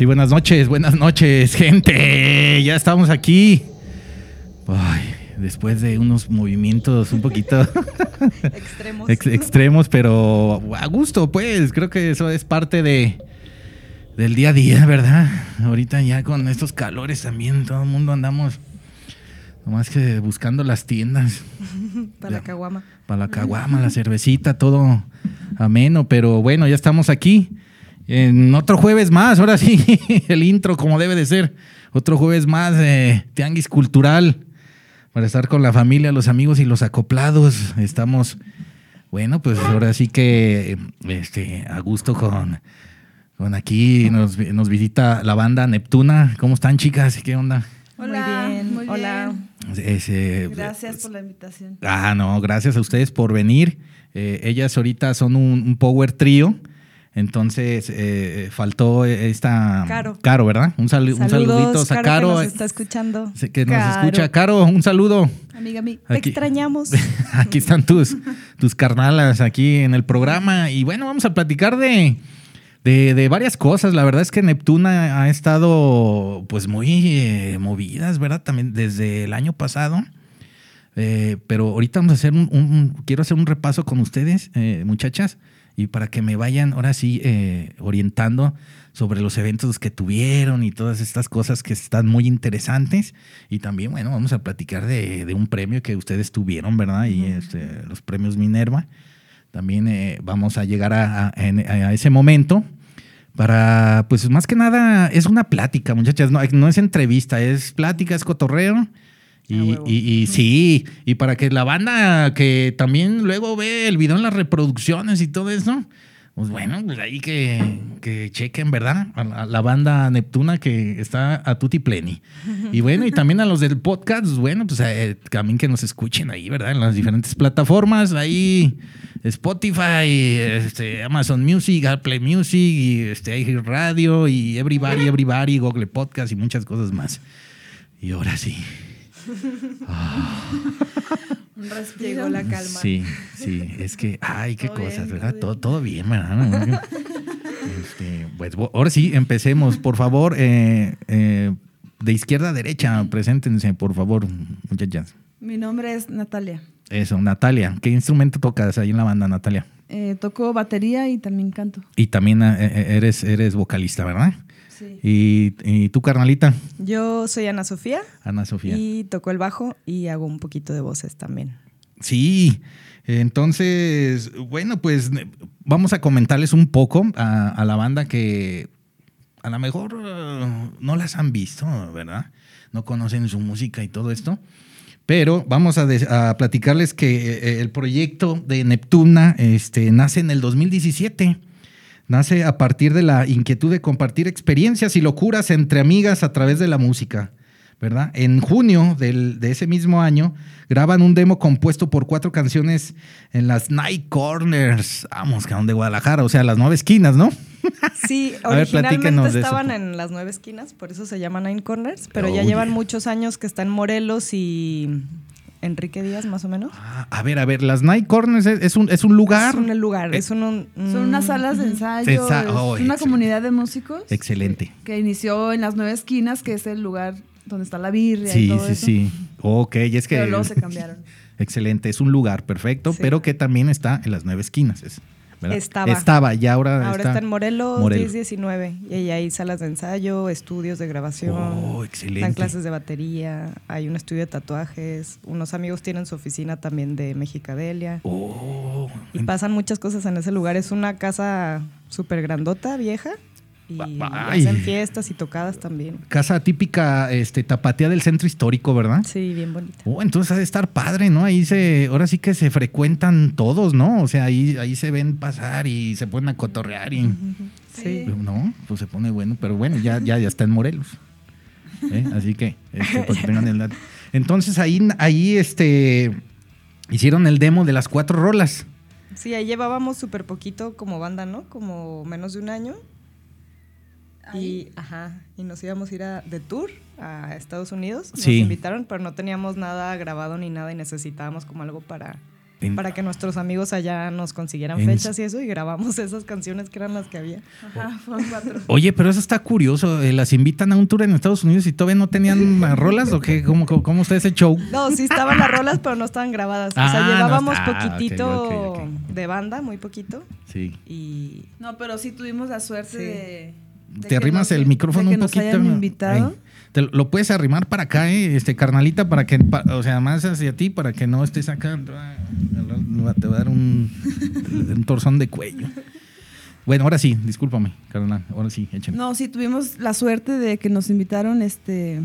Sí, buenas noches, buenas noches, gente. Ya estamos aquí. Ay, después de unos movimientos un poquito Extremos. ex- extremos, pero a gusto, pues. Creo que eso es parte de del día a día, ¿verdad? Ahorita ya con estos calores también, todo el mundo andamos nomás que buscando las tiendas Para la caguama. para la caguama, la cervecita, todo ameno, pero bueno, ya estamos aquí. En otro jueves más, ahora sí, el intro como debe de ser. Otro jueves más de Tianguis Cultural para estar con la familia, los amigos y los acoplados. Estamos, bueno, pues ahora sí que este, a gusto con, con aquí. Nos, nos visita la banda Neptuna. ¿Cómo están, chicas? ¿Qué onda? Hola, muy bien. muy Hola. Es, eh, Gracias por la invitación. Ah, no, gracias a ustedes por venir. Eh, ellas ahorita son un, un power trío. Entonces, eh, faltó esta... Caro. Caro, ¿verdad? Un, sal- un saludito a Caro, Caro. que nos está escuchando. eh, que nos Caro. escucha. Caro, un saludo. Amiga mía. Te Aquí- extrañamos. Aquí están tus, tus carnalas aquí en el programa. Y bueno, vamos a platicar de, de, de varias cosas. La verdad es que Neptuna ha estado pues muy eh, movidas, ¿verdad? También desde el año pasado. Eh, pero ahorita vamos a hacer un, un- quiero hacer un repaso con ustedes, eh, muchachas, y para que me vayan ahora sí eh, orientando sobre los eventos que tuvieron y todas estas cosas que están muy interesantes. Y también, bueno, vamos a platicar de, de un premio que ustedes tuvieron, ¿verdad? Y este, los premios Minerva. También eh, vamos a llegar a, a- a ese momento para, pues más que nada, es una plática, muchachas. No, no es entrevista, es plática, es cotorreo. Y, Ah, y- y sí, y para que la banda que también luego ve el video en las reproducciones y todo eso, pues bueno, pues ahí que, que chequen, ¿verdad? A la, a la banda Neptuna que está a tutti pleni. Y bueno, y también a los del podcast, pues bueno, pues eh, también que nos escuchen ahí, ¿verdad? En las diferentes plataformas, ahí Spotify, este, Amazon Music, Apple Music, y este, Radio, y Everybody, Everybody, Google Podcast y muchas cosas más. Y ahora sí. Un respiro. Llegó la calma. Sí, sí, es que, ay, qué Todo cosas, bien, ¿verdad? todo Todo, bien. todo bien, ¿verdad? Este, pues ahora sí, empecemos, por favor, eh, eh, de izquierda a derecha, preséntense, por favor, muchachas. Mi nombre es Natalia. Eso, Natalia, ¿qué instrumento tocas ahí en la banda, Natalia? Eh, toco batería y también canto. Y también eh, eres, eres vocalista, ¿verdad? Sí. Y, y tú, carnalita, Yo soy Ana Sofía Ana Sofía. y toco el bajo y hago un poquito de voces también. Sí, entonces, bueno, pues vamos a comentarles un poco a, a la banda que a lo mejor eh, no las han visto, ¿verdad? No conocen su música y todo esto. Pero vamos a, des- a platicarles que eh, el proyecto de Neptuna este, nace en el 2017. Nace a partir de la inquietud de compartir experiencias y locuras entre amigas a través de la música. ¿verdad? En junio del- de ese mismo año graban un demo compuesto por cuatro canciones en las Night Corners, vamos, que de Guadalajara, o sea, las nueve esquinas, ¿no? Sí, A originalmente estaban en las nueve esquinas, por eso se llama Nine Corners, pero ya llevan yeah. muchos años que están Morelos y Enrique Díaz, más o menos. Ah, a ver, a ver, las Night Corners es, es un, es un lugar. Es un lugar, es un... un- Son unas salas de ensayo. Ensa- es oh, una excelente. comunidad de músicos. Excelente. Que inició en las nueve esquinas, que es el lugar donde está la birria y Sí, todo sí, eso. sí. Ok, y es que. Pero luego se cambiaron. Excelente, es un lugar perfecto, Sí. pero que también está en las nueve esquinas. es- ¿verdad? Estaba. Estaba, y ahora, Ahora está, en Morelos, Morelos. 10-19. Y ahí hay salas de ensayo, estudios de grabación. Oh, Dan excelente. clases de batería, hay un estudio de tatuajes, unos amigos tienen su oficina también de Mexicadelia. Oh, Y pasan muchas cosas en ese lugar. Es una casa súper grandota, vieja. Y Ay. hacen fiestas y tocadas también. casa típica este, tapatía del centro histórico, ¿verdad? Sí, bien bonita. Oh, entonces ha de estar padre, ¿no? Ahí se, ahora sí que se frecuentan todos, ¿no? O sea, ahí, ahí se ven pasar y se ponen a cotorrear y. Sí. No, pues se pone bueno, pero bueno, ya, ya, ya está en Morelos. ¿eh? Así que, este, que tengan el dato. Entonces ahí, ahí este, hicieron el demo de las cuatro rolas. Sí, ahí llevábamos súper poquito como banda, ¿no? Como menos de un año. Y, ajá, y nos íbamos a ir a, de tour a Estados Unidos. Nos Sí. invitaron, pero no teníamos nada grabado ni nada y necesitábamos como algo para, En- para que nuestros amigos allá nos consiguieran En- fechas y eso y grabamos esas canciones que eran las que había. Ajá, fueron cuatro. Oye, pero eso está curioso. eh, ¿Las invitan a un tour en Estados Unidos y todavía no tenían las rolas o qué? ¿Cómo, cómo, cómo está ese show? No, sí estaban las rolas, pero no estaban grabadas. o Ah, sea, no llevábamos está- ah, poquitito de banda, muy poquito. Sí. Y No, pero sí tuvimos la suerte Sí. de, de Te arrimas nos- el micrófono de que un nos poquito. hayan invitado. Te lo- puedes arrimar para acá, eh, este carnalita, para que, pa- o sea, más hacia ti, para que no estés acá. Ah, Te va a dar un, un torzón de cuello. Bueno, ahora sí, discúlpame, carnal. Ahora sí, échame. No, sí tuvimos la suerte de que nos invitaron, este,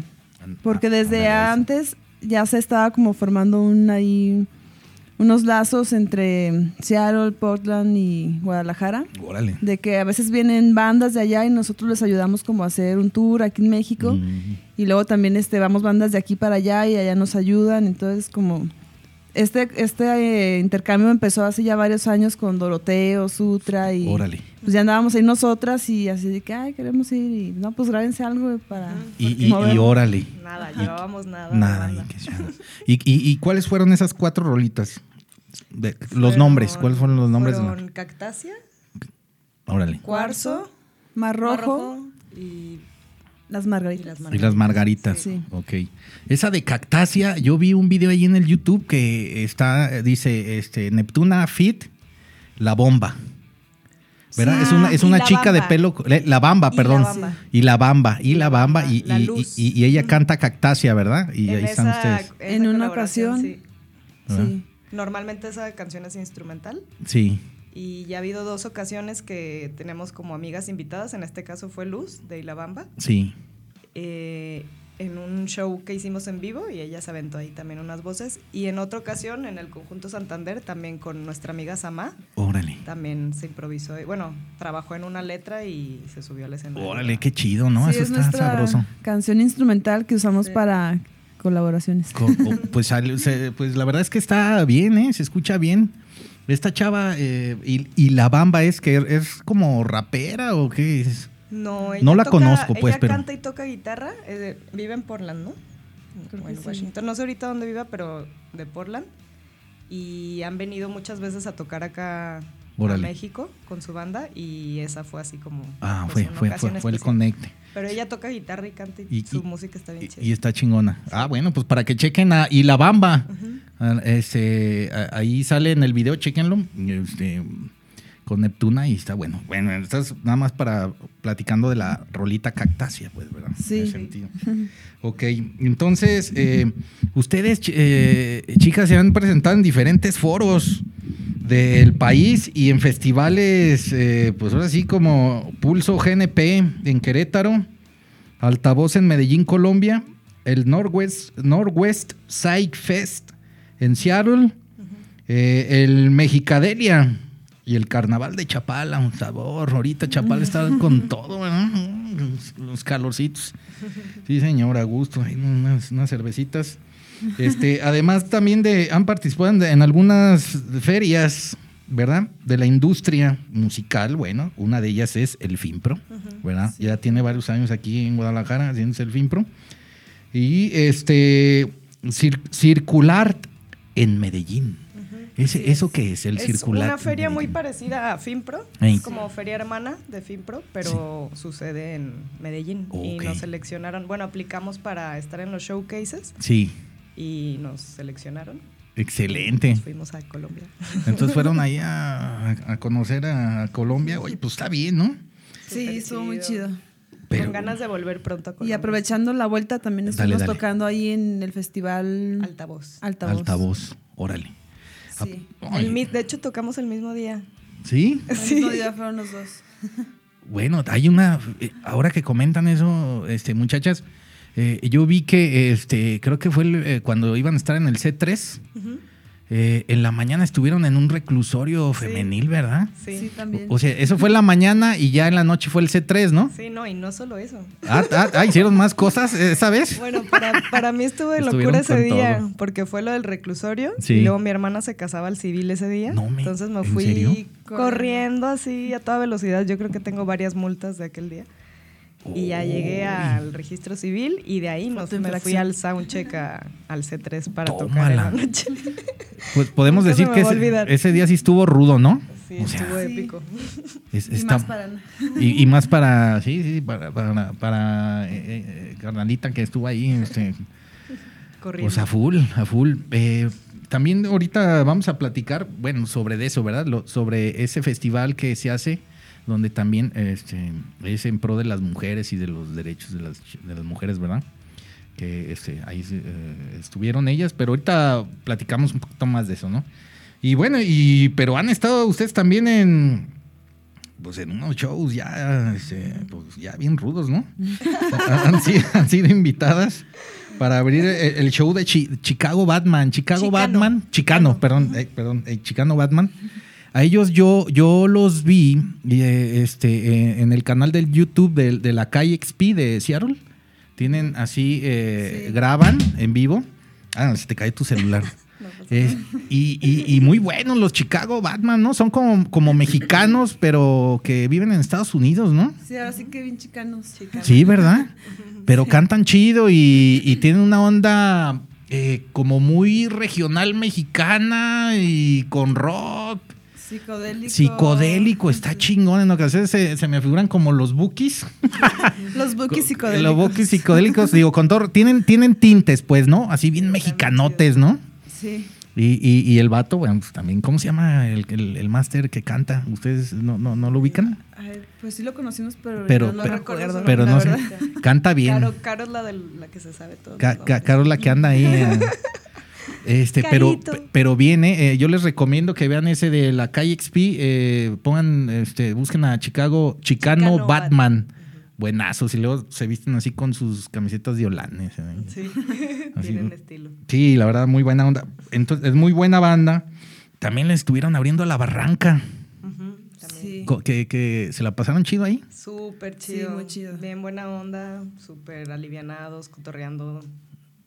porque Ah, desde antes ya se estaba como formando un ahí unos lazos entre Seattle, Portland y Guadalajara. Órale. De que a veces vienen bandas de allá y nosotros les ayudamos como a hacer un tour aquí en México. Mm, Y luego también este, vamos bandas de aquí para allá y allá nos ayudan. Entonces, como este, este eh, intercambio empezó hace ya varios años con Doroteo, Sutra y Órale. pues ya andábamos ahí nosotras y así de que, ay, queremos ir y no, pues grábense algo para... Y, y, mover". y órale. nada, llevábamos nada. Nada. y. ¿Y, y, y cuáles fueron esas cuatro rolitas? De- los Fueron- nombres, ¿cuáles fueron los nombres? Fueron Cactasia, Órale. Cuarzo, Mar Rojo, y, las y margaritas. las Y margaritas. las margaritas. Sí. Ok. Esa de cactácea, yo vi un video ahí en el YouTube que está, dice, este, Neptuna Fit, la bomba. ¿Verdad? Es una, es una chica de pelo, eh, la bamba, Y perdón. La Bamba. Y la bamba, y la bamba, y, La y- Luz. y- y ella canta cactácea, ¿verdad? Y En ahí están esa- ustedes. esa En una ocasión. sí. Sí. Normalmente esa canción es instrumental Sí. Y ya ha habido dos ocasiones que tenemos como amigas invitadas. En este caso fue Luz de Ilabamba Sí. eh, en un show que hicimos en vivo y ella se aventó ahí también unas voces. Y en otra ocasión en el conjunto Santander también con nuestra amiga Samá Órale. también se improvisó. y, Bueno, trabajó en una letra y se subió al escenario. Órale, qué chido, ¿no? Sí, Eso es está nuestra sabroso. canción instrumental que usamos Sí. para colaboraciones. Co- pues, sale- se- pues la verdad es que está bien, ¿eh? Se escucha bien. Esta chava eh, y, y la bamba es que es como rapera o qué es. No, No la toca- conozco, pues, ella pero- canta y toca guitarra. eh, vive en Portland, ¿no? Creo O que en sí. Washington. No sé ahorita dónde viva, pero de Portland. Y han venido muchas veces a tocar acá Órale. a México con su banda y esa fue así como... Ah, pues, fue, fue, fue, fue el conecte. Pero ella toca guitarra y canta y, Y- su y- música está bien chida. y está chingona. Ah, bueno, pues para que chequen a Y la Bamba. Ah, este, ahí sale en el video, chequenlo. Este, con Neptuna y está bueno. Bueno, estás nada más para platicando de la rolita cactácea, pues, ¿verdad? Sí. En ese sentido. Ok, entonces, eh, ustedes, eh, chicas, se han presentado en diferentes foros del país y en festivales, eh, pues ahora sí, como Pulso GNP en Querétaro, Altavoz en Medellín, Colombia, el Northwest, Northwest Psych Fest en Seattle, eh, el Mexicadelia y el Carnaval de Chapala, un sabor. Ahorita Chapala está con todo, ¿verdad? Los, los calorcitos. Sí, señor, a gusto. Hay unas, unas cervecitas. Este, además, también de, han participado en, algunas ferias, ¿verdad? De la industria musical. Bueno, una de ellas es el FIMPRO, ¿verdad? Ya tiene varios años aquí en Guadalajara haciéndose el FIMPRO. Y este, Cir- Circular en Medellín. ¿Eso qué es el es Circular? una en feria muy parecida a FIMPRO, Ey. es como feria hermana de FIMPRO, pero sucede en Medellín. Y nos seleccionaron, bueno, aplicamos para estar en los showcases Sí, y nos seleccionaron. excelente. Nos fuimos a Colombia. Entonces fueron ahí a, a conocer a Colombia. Oye, pues está bien, ¿no? Sí, estuvo muy chido. Pero- Con ganas de volver pronto a Y Colombia. aprovechando la vuelta, también estuvimos dale. tocando ahí en el festival Altavoz. Altavoz. Altavoz, órale. Sí. El mi- de hecho, tocamos el mismo día. ¿Sí? El mismo día fueron los dos. Bueno, hay una. eh, Ahora que comentan eso, este, muchachas, eh, yo vi que este, creo que fue el, eh, cuando iban a estar en el C3. eh, en la mañana estuvieron en un reclusorio Sí. femenil, ¿verdad? Sí. Sí, también. O sea, eso fue en la mañana y ya en la noche fue el C3, ¿no? Sí, no, y no solo eso. Ah, ah, ah, hicieron más cosas esa vez. Bueno, para, para mí estuvo de locura ese día, todo. porque fue lo del reclusorio Sí. y luego mi hermana se casaba al civil ese día. No me- entonces me ¿en fui serio? corriendo así a toda velocidad. Yo creo que tengo varias multas de aquel día. Y ya llegué al registro civil y de ahí nos, me fui al soundcheck a- al C3 para tocar en Tómala. la noche. Pues podemos decir que ese, ese día sí estuvo rudo, ¿no? Sí, O sea, estuvo Sí. épico. es- Y está- más para... y, y más para, sí, sí, para, para, para, eh, eh, carnalita que estuvo ahí, este, Corriendo. pues a full, a full. Eh, también ahorita vamos a platicar, bueno, sobre de eso, ¿verdad? Lo- sobre ese festival que se hace, donde también este, es en pro de las mujeres y de los derechos de las, de las mujeres, ¿verdad? Que este, ahí eh, estuvieron ellas, pero ahorita platicamos un poquito más de eso, ¿no? Y bueno, y pero han estado ustedes también en pues en unos shows ya, este, pues ya bien rudos, ¿no? han, sido, han sido invitadas para abrir el, el show de Chi- Chicago Batman, Chicago Chicano. Batman, Chicano, perdón, eh, perdón, eh, Chicano Batman. A ellos yo, yo los vi eh, este, eh, en el canal del YouTube de, de la calle XP de Seattle. Tienen así, eh, Sí. graban en vivo. Ah, se te cae tu celular. Es- y, y- y muy buenos los Chicago Batman, ¿no? Son como, como mexicanos, pero que viven en Estados Unidos, ¿no? Sí, ahora sí que bien chicanos. Sí, ¿verdad? Pero cantan chido y, y tienen una onda eh, como muy regional mexicana y con rock. Psicodélico. Psicodélico, está chingón. En ocasiones se, se me figuran como los bookies. Los bookies psicodélicos. Los bookies psicodélicos, digo, con todo, tienen, tienen tintes, pues, ¿no? Así bien mexicanotes, ¿no? Sí. Y, y- y el vato, bueno, pues también, ¿cómo se llama el, el, el máster que canta? ¿Ustedes no, no, no lo ubican? A ver, pues sí lo conocimos, pero, no pero- recuerdo. Pero no sé, canta bien. Caro, Caro es la, de la que se sabe todo. Ca- Caro es la que anda ahí. eh, Este, pero, Carito. pero viene, eh, yo les recomiendo que vean ese de la calle XP, eh, pongan, este, busquen a Chicago, Chicano, Chicano Batman. Buenazos, y luego se visten así con sus camisetas de holanes. ¿eh? Sí, Así, tienen estilo. Sí, la verdad, muy buena onda. Entonces, es muy buena banda. También le estuvieron abriendo la barranca. Sí. que, que se la pasaron chido ahí. Súper Sí, chido. muy chido. Bien buena onda, súper alivianados, cotorreando,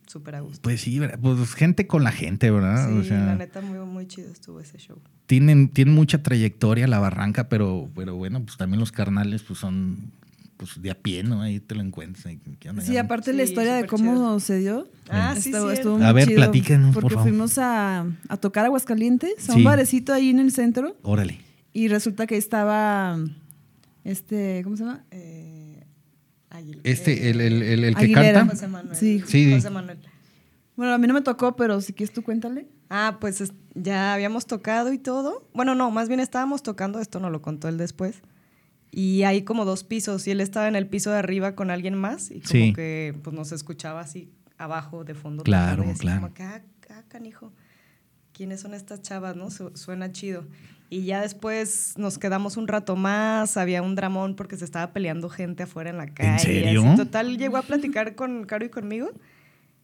súper a gusto. Pues sí, pues gente con la gente, ¿verdad? sí, o sea, la neta, muy, muy chido estuvo ese show. tienen, tienen mucha trayectoria la barranca, pero, pero bueno, pues también los carnales pues son pues de a pie, ¿no? Ahí te lo encuentras. ahí, ¿qué onda? Sí, aparte la historia de cómo chido. se dio. Ah, sí, estuvo, estuvo A muy ver, chido, platíquenos, por Porque favor. fuimos a, a tocar a Aguascalientes, a Sí. un barecito ahí en el centro, Órale. y resulta que ahí estaba este, ¿cómo se llama? Eh, Este, el, el, el, el que Aguilera. canta. José Manuel. Sí. Sí. José Manuel. Bueno, a mí no me tocó, pero si quieres tú cuéntale. Ah, pues es- ya habíamos tocado y todo. Bueno, no, más bien estábamos tocando, esto no lo contó él después. Y hay como dos pisos y él estaba en el piso de arriba con alguien más y como Sí. que pues nos escuchaba así abajo de fondo. Claro, claro. Como que, ah, ah, canijo, ¿quiénes son estas chavas, no? Su- suena chido. Y ya después nos quedamos un rato más, había un dramón porque se estaba peleando gente afuera en la calle. y serio? así. Total, llegó a platicar con Caro y conmigo.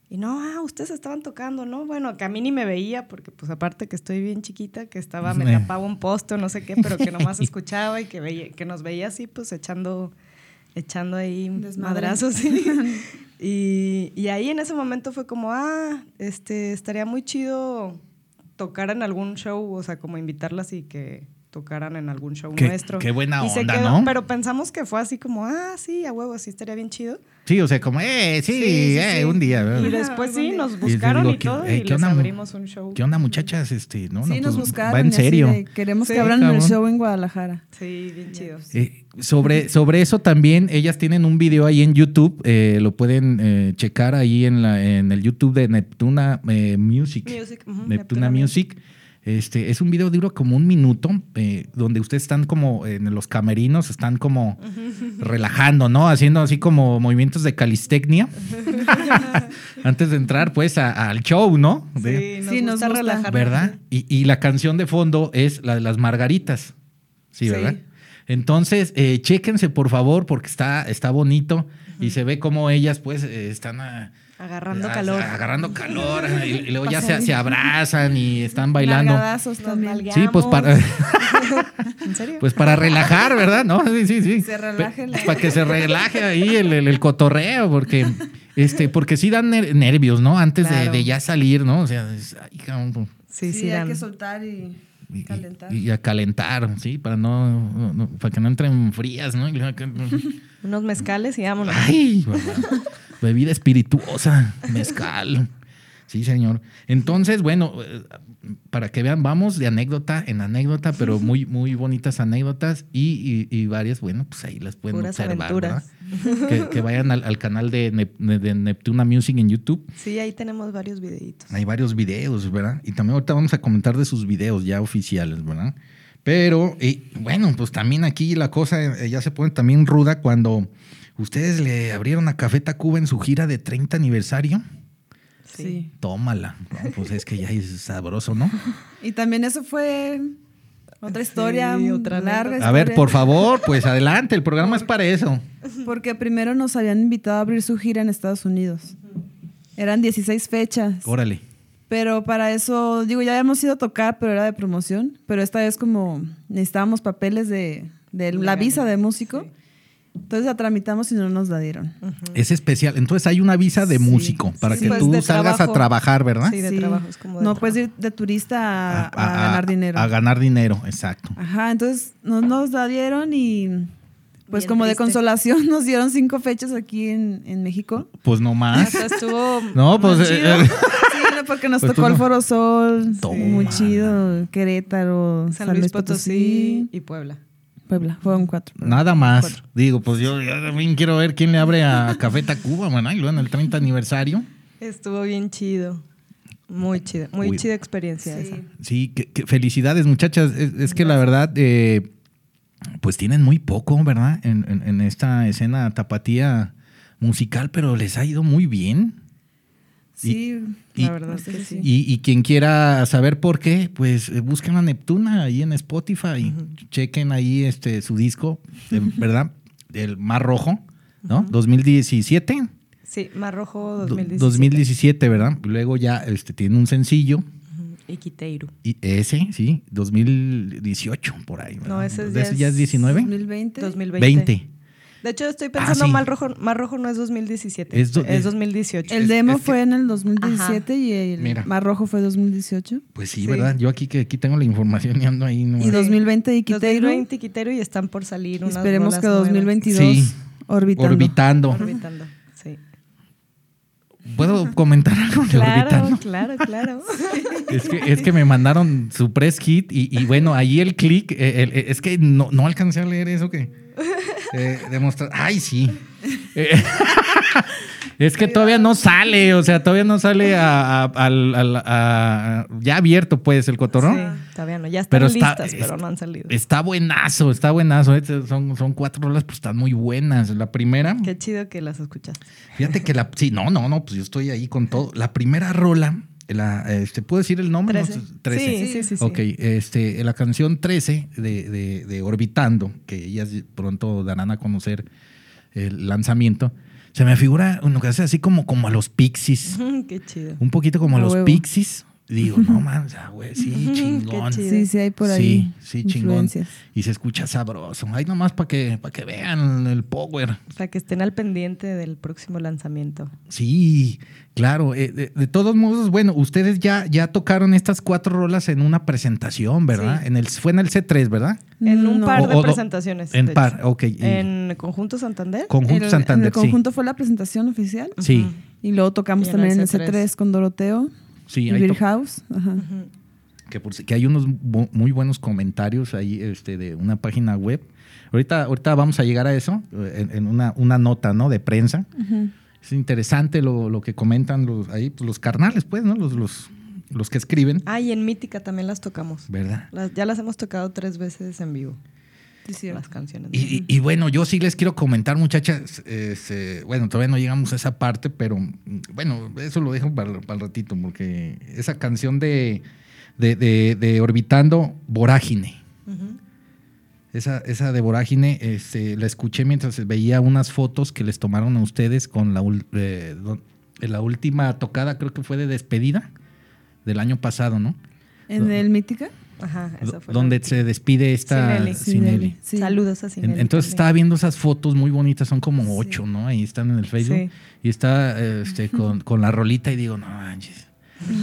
Y no, ah, ustedes estaban tocando, ¿no? Bueno, que a mí ni me veía, porque pues aparte que estoy bien chiquita, que estaba, me Eh. tapaba un poste o no sé qué, pero que nomás escuchaba y que veía, que nos veía así, pues echando, echando ahí Desmadre. madrazos. sí. y, y ahí en ese momento fue como, ah, este, estaría muy chido tocar en algún show, o sea, como invitarlas y que tocaran en algún show Qué- nuestro. qué buena Y se onda, quedó- ¿no? Pero pensamos que fue así como, ah, sí, a huevo, sí estaría bien chido. Sí, o sea, como, eh, sí, Sí, sí, eh, sí. un día. ¿verdad? Y después sí, nos buscaron digo, y ¿qué- todo eh, y les onda, abrimos un show. ¿Qué onda, muchachas? Este, no, sí, no, nos pues, buscaron. Va en serio. de, queremos Sí, que abran el show en Guadalajara. Sí, bien chido. Eh, sobre, sobre eso también, ellas tienen un video ahí en YouTube, eh, lo pueden eh, checar ahí en, la, en el YouTube de Neptuna eh, Music. Music, ujú, Neptuna Neptuna Music. Este, es un video duro como un minuto, eh, donde ustedes están como en los camerinos, están como relajando, ¿no? Haciendo así como movimientos de calistecnia. Antes de entrar, pues, a- al show, ¿no? De- Sí, nos Sí, nos gusta gusta. relajarnos. ¿Verdad? Y, y la canción de fondo es la de las margaritas. Sí, Sí. ¿verdad? Entonces, eh, chéquense por favor, porque está, está bonito y se ve como ellas, pues, eh, están a- Agarrando calor. agarrando calor y, y luego ya se, abrazan y están bailando. También. Sí, pues para, ¿En serio? pues para relajar, ¿verdad? ¿No? Sí, sí, sí. Se relaje la- Pues para que se relaje ahí el, el- el cotorreo, porque, este, porque sí dan ner- nervios, ¿no? Antes de, Claro. de ya salir, ¿no? O sea, es- ay, cabrón, sí, Sí, sí, hay dan. que soltar y... Calentar. y a calentar, sí, para no, no- no- para que no entren frías, ¿no? Que- Unos mezcales y vámonos. Ay. bebida espirituosa, mezcal. Sí, señor. Entonces, bueno, eh, para que vean, vamos de anécdota en anécdota, pero muy, muy bonitas anécdotas y, y- y varias, bueno, pues ahí las pueden Puras observar. Que, que vayan al, al canal de, Nep- de Neptuna Music en YouTube. Sí, ahí tenemos varios videitos. Hay varios videos, ¿verdad? Y también ahorita vamos a comentar de sus videos ya oficiales, ¿verdad? Pero, eh, bueno, pues también aquí la cosa eh, ya se pone también ruda cuando ustedes le abrieron a Café Tacuba en su gira de 30 aniversario. Sí. Tómala. No, pues es que ya es sabroso, ¿no? Y también eso fue otra historia Sí, otra larga. A ver, por favor, pues adelante, el programa es para eso. Porque primero nos habían invitado a abrir su gira en Estados Unidos. Eran 16 fechas. Órale. Pero para eso, digo, ya habíamos ido a tocar, pero era de promoción. Pero esta vez como necesitábamos papeles de, de la visa de músico. Entonces la tramitamos y no nos la dieron. Es especial. Entonces hay una visa de Sí. músico para Sí, que pues, tú salgas a trabajar, ¿verdad? Sí, de trabajo. Es como de no puedes ir de turista a, a ganar dinero. A ganar dinero, exacto. Ajá, entonces no nos la dieron y pues Bien como de consolación nos dieron cinco fechas aquí en, en México. Pues no más. O sea, estuvo. No, pues. muy eh, chido. eh, Sí, no, porque nos Pues tocó el. Foro Sol, Toma. muy chido, Querétaro, San Luis Potosí y Puebla. Puebla, fueron cuatro. Nada más. Cuatro. Digo, pues yo, yo también quiero ver quién le abre a Café Tacuba, luego en el 30 aniversario. Estuvo bien chido. Muy chido. Muy Uy. chida experiencia esa. Sí, que, que felicidades, muchachas. Es, es que la verdad, eh, pues tienen muy poco, ¿verdad? En, en- en esta escena tapatía musical, pero les ha ido muy bien. Sí, y- la verdad es que sí. Y, y quien quiera saber por qué, pues eh, busquen a Neptuna ahí en Spotify, chequen ahí este su disco, ¿verdad? El Mar Rojo, ¿no? 2017. Sí, Mar Rojo Do- 2017. 2017, ¿verdad? Luego ya este, tiene un sencillo. Ujú, Y. Y ese, sí, 2018, por ahí. ¿verdad? No, ese ¿De ya ese ya es es 19? 2020. 2020. 20. De hecho, estoy pensando, Ah, sí. Mar, Rojo, Mar Rojo no es 2017. Es Es, do- es- 2018. El Es- demo es que- fue en el 2017 y el Mira. Mar Rojo fue 2018. Pues sí, Sí. ¿verdad? Yo aquí que aquí tengo la información y ando ahí. No, Y 2020 y Quiteiro. 2020 Quiteiru y están por salir unas Esperemos que nuevas. 2022 Sí. orbitando. Orbitando. Orbitando. Sí. ¿Puedo comentar algo de Claro, Orbitando? claro, claro. Es que, es que me mandaron su press kit y, y bueno, ahí el clic, eh, el- eh, es que no, no alcancé a leer eso que eh, demostrar. Ay, sí. Eh, es que todavía no sale, o sea, todavía no sale a, a- ya abierto pues el cotorrón. Sí, todavía no. Ya están Pero está- listas, pero no han salido. Está buenazo, está buenazo. eh, Son, son cuatro rolas, pues están muy buenas. La primera, Qué chido que las escuchaste. fíjate que la. Sí, no, no, no, pues yo estoy ahí con todo. La primera rola, la, este, ¿puedo decir el nombre? No, 13. 13. Sí, sí, sí, sí. Ok, este, la canción 13 de, de- de Orbitando, que ellas pronto darán a conocer el lanzamiento, se me figura uno que hace así como, como a los Pixies, Qué chido. un poquito como a A los huevo. Pixies. Digo, no man, güey, sí, chingón. Sí, sí, hay por ahí. Sí, sí, chingón. influencias. Y se escucha sabroso. Ahí nomás para que, para que vean el power. Para que estén al pendiente del próximo lanzamiento. Sí, claro. eh, de, de todos modos, bueno, ustedes ya, ya tocaron estas cuatro rolas en una presentación, ¿verdad? Sí. En el, fue en el C3, ¿verdad? En un No. par de O- o- presentaciones. en de par, hecho. ok, y- En Conjunto Santander. Conjunto El- Santander, en el conjunto fue la presentación oficial. sí. Y luego tocamos Y en también en el C3. C3 con Doroteo sí. y ahí Beer House. Ajá. Que, por que hay unos bu- muy buenos comentarios ahí este, de una página web. Ahorita, ahorita vamos a llegar a eso, eh, en, en una, una nota, ¿no? De prensa. Ujú. Es interesante lo, lo que comentan los, ahí, pues, los carnales, pues, ¿no? Los, los, los que escriben, Ah, y en Mítica también las tocamos. ¿verdad? Las- ya las hemos tocado tres veces en vivo. Las canciones. Y, y- y bueno, yo sí les quiero comentar, muchachas. este, bueno, todavía no llegamos a esa parte, pero mm, bueno, eso lo dejo para, para el ratito, porque esa canción de, de, de- de Orbitando Vorágine, esa, esa de Vorágine, este, la escuché mientras veía unas fotos que les tomaron a ustedes con la, ul- eh, la última tocada, creo que fue de despedida del año pasado, ¿no? En el Mítica. Ajá, fue Donde se despide esta. Sí. Saludos a Entonces también. estaba viendo esas fotos muy bonitas, son como ocho, ¿no? Ahí están en el Facebook. Sí. Y está este, con, con la rolita y digo, no manches.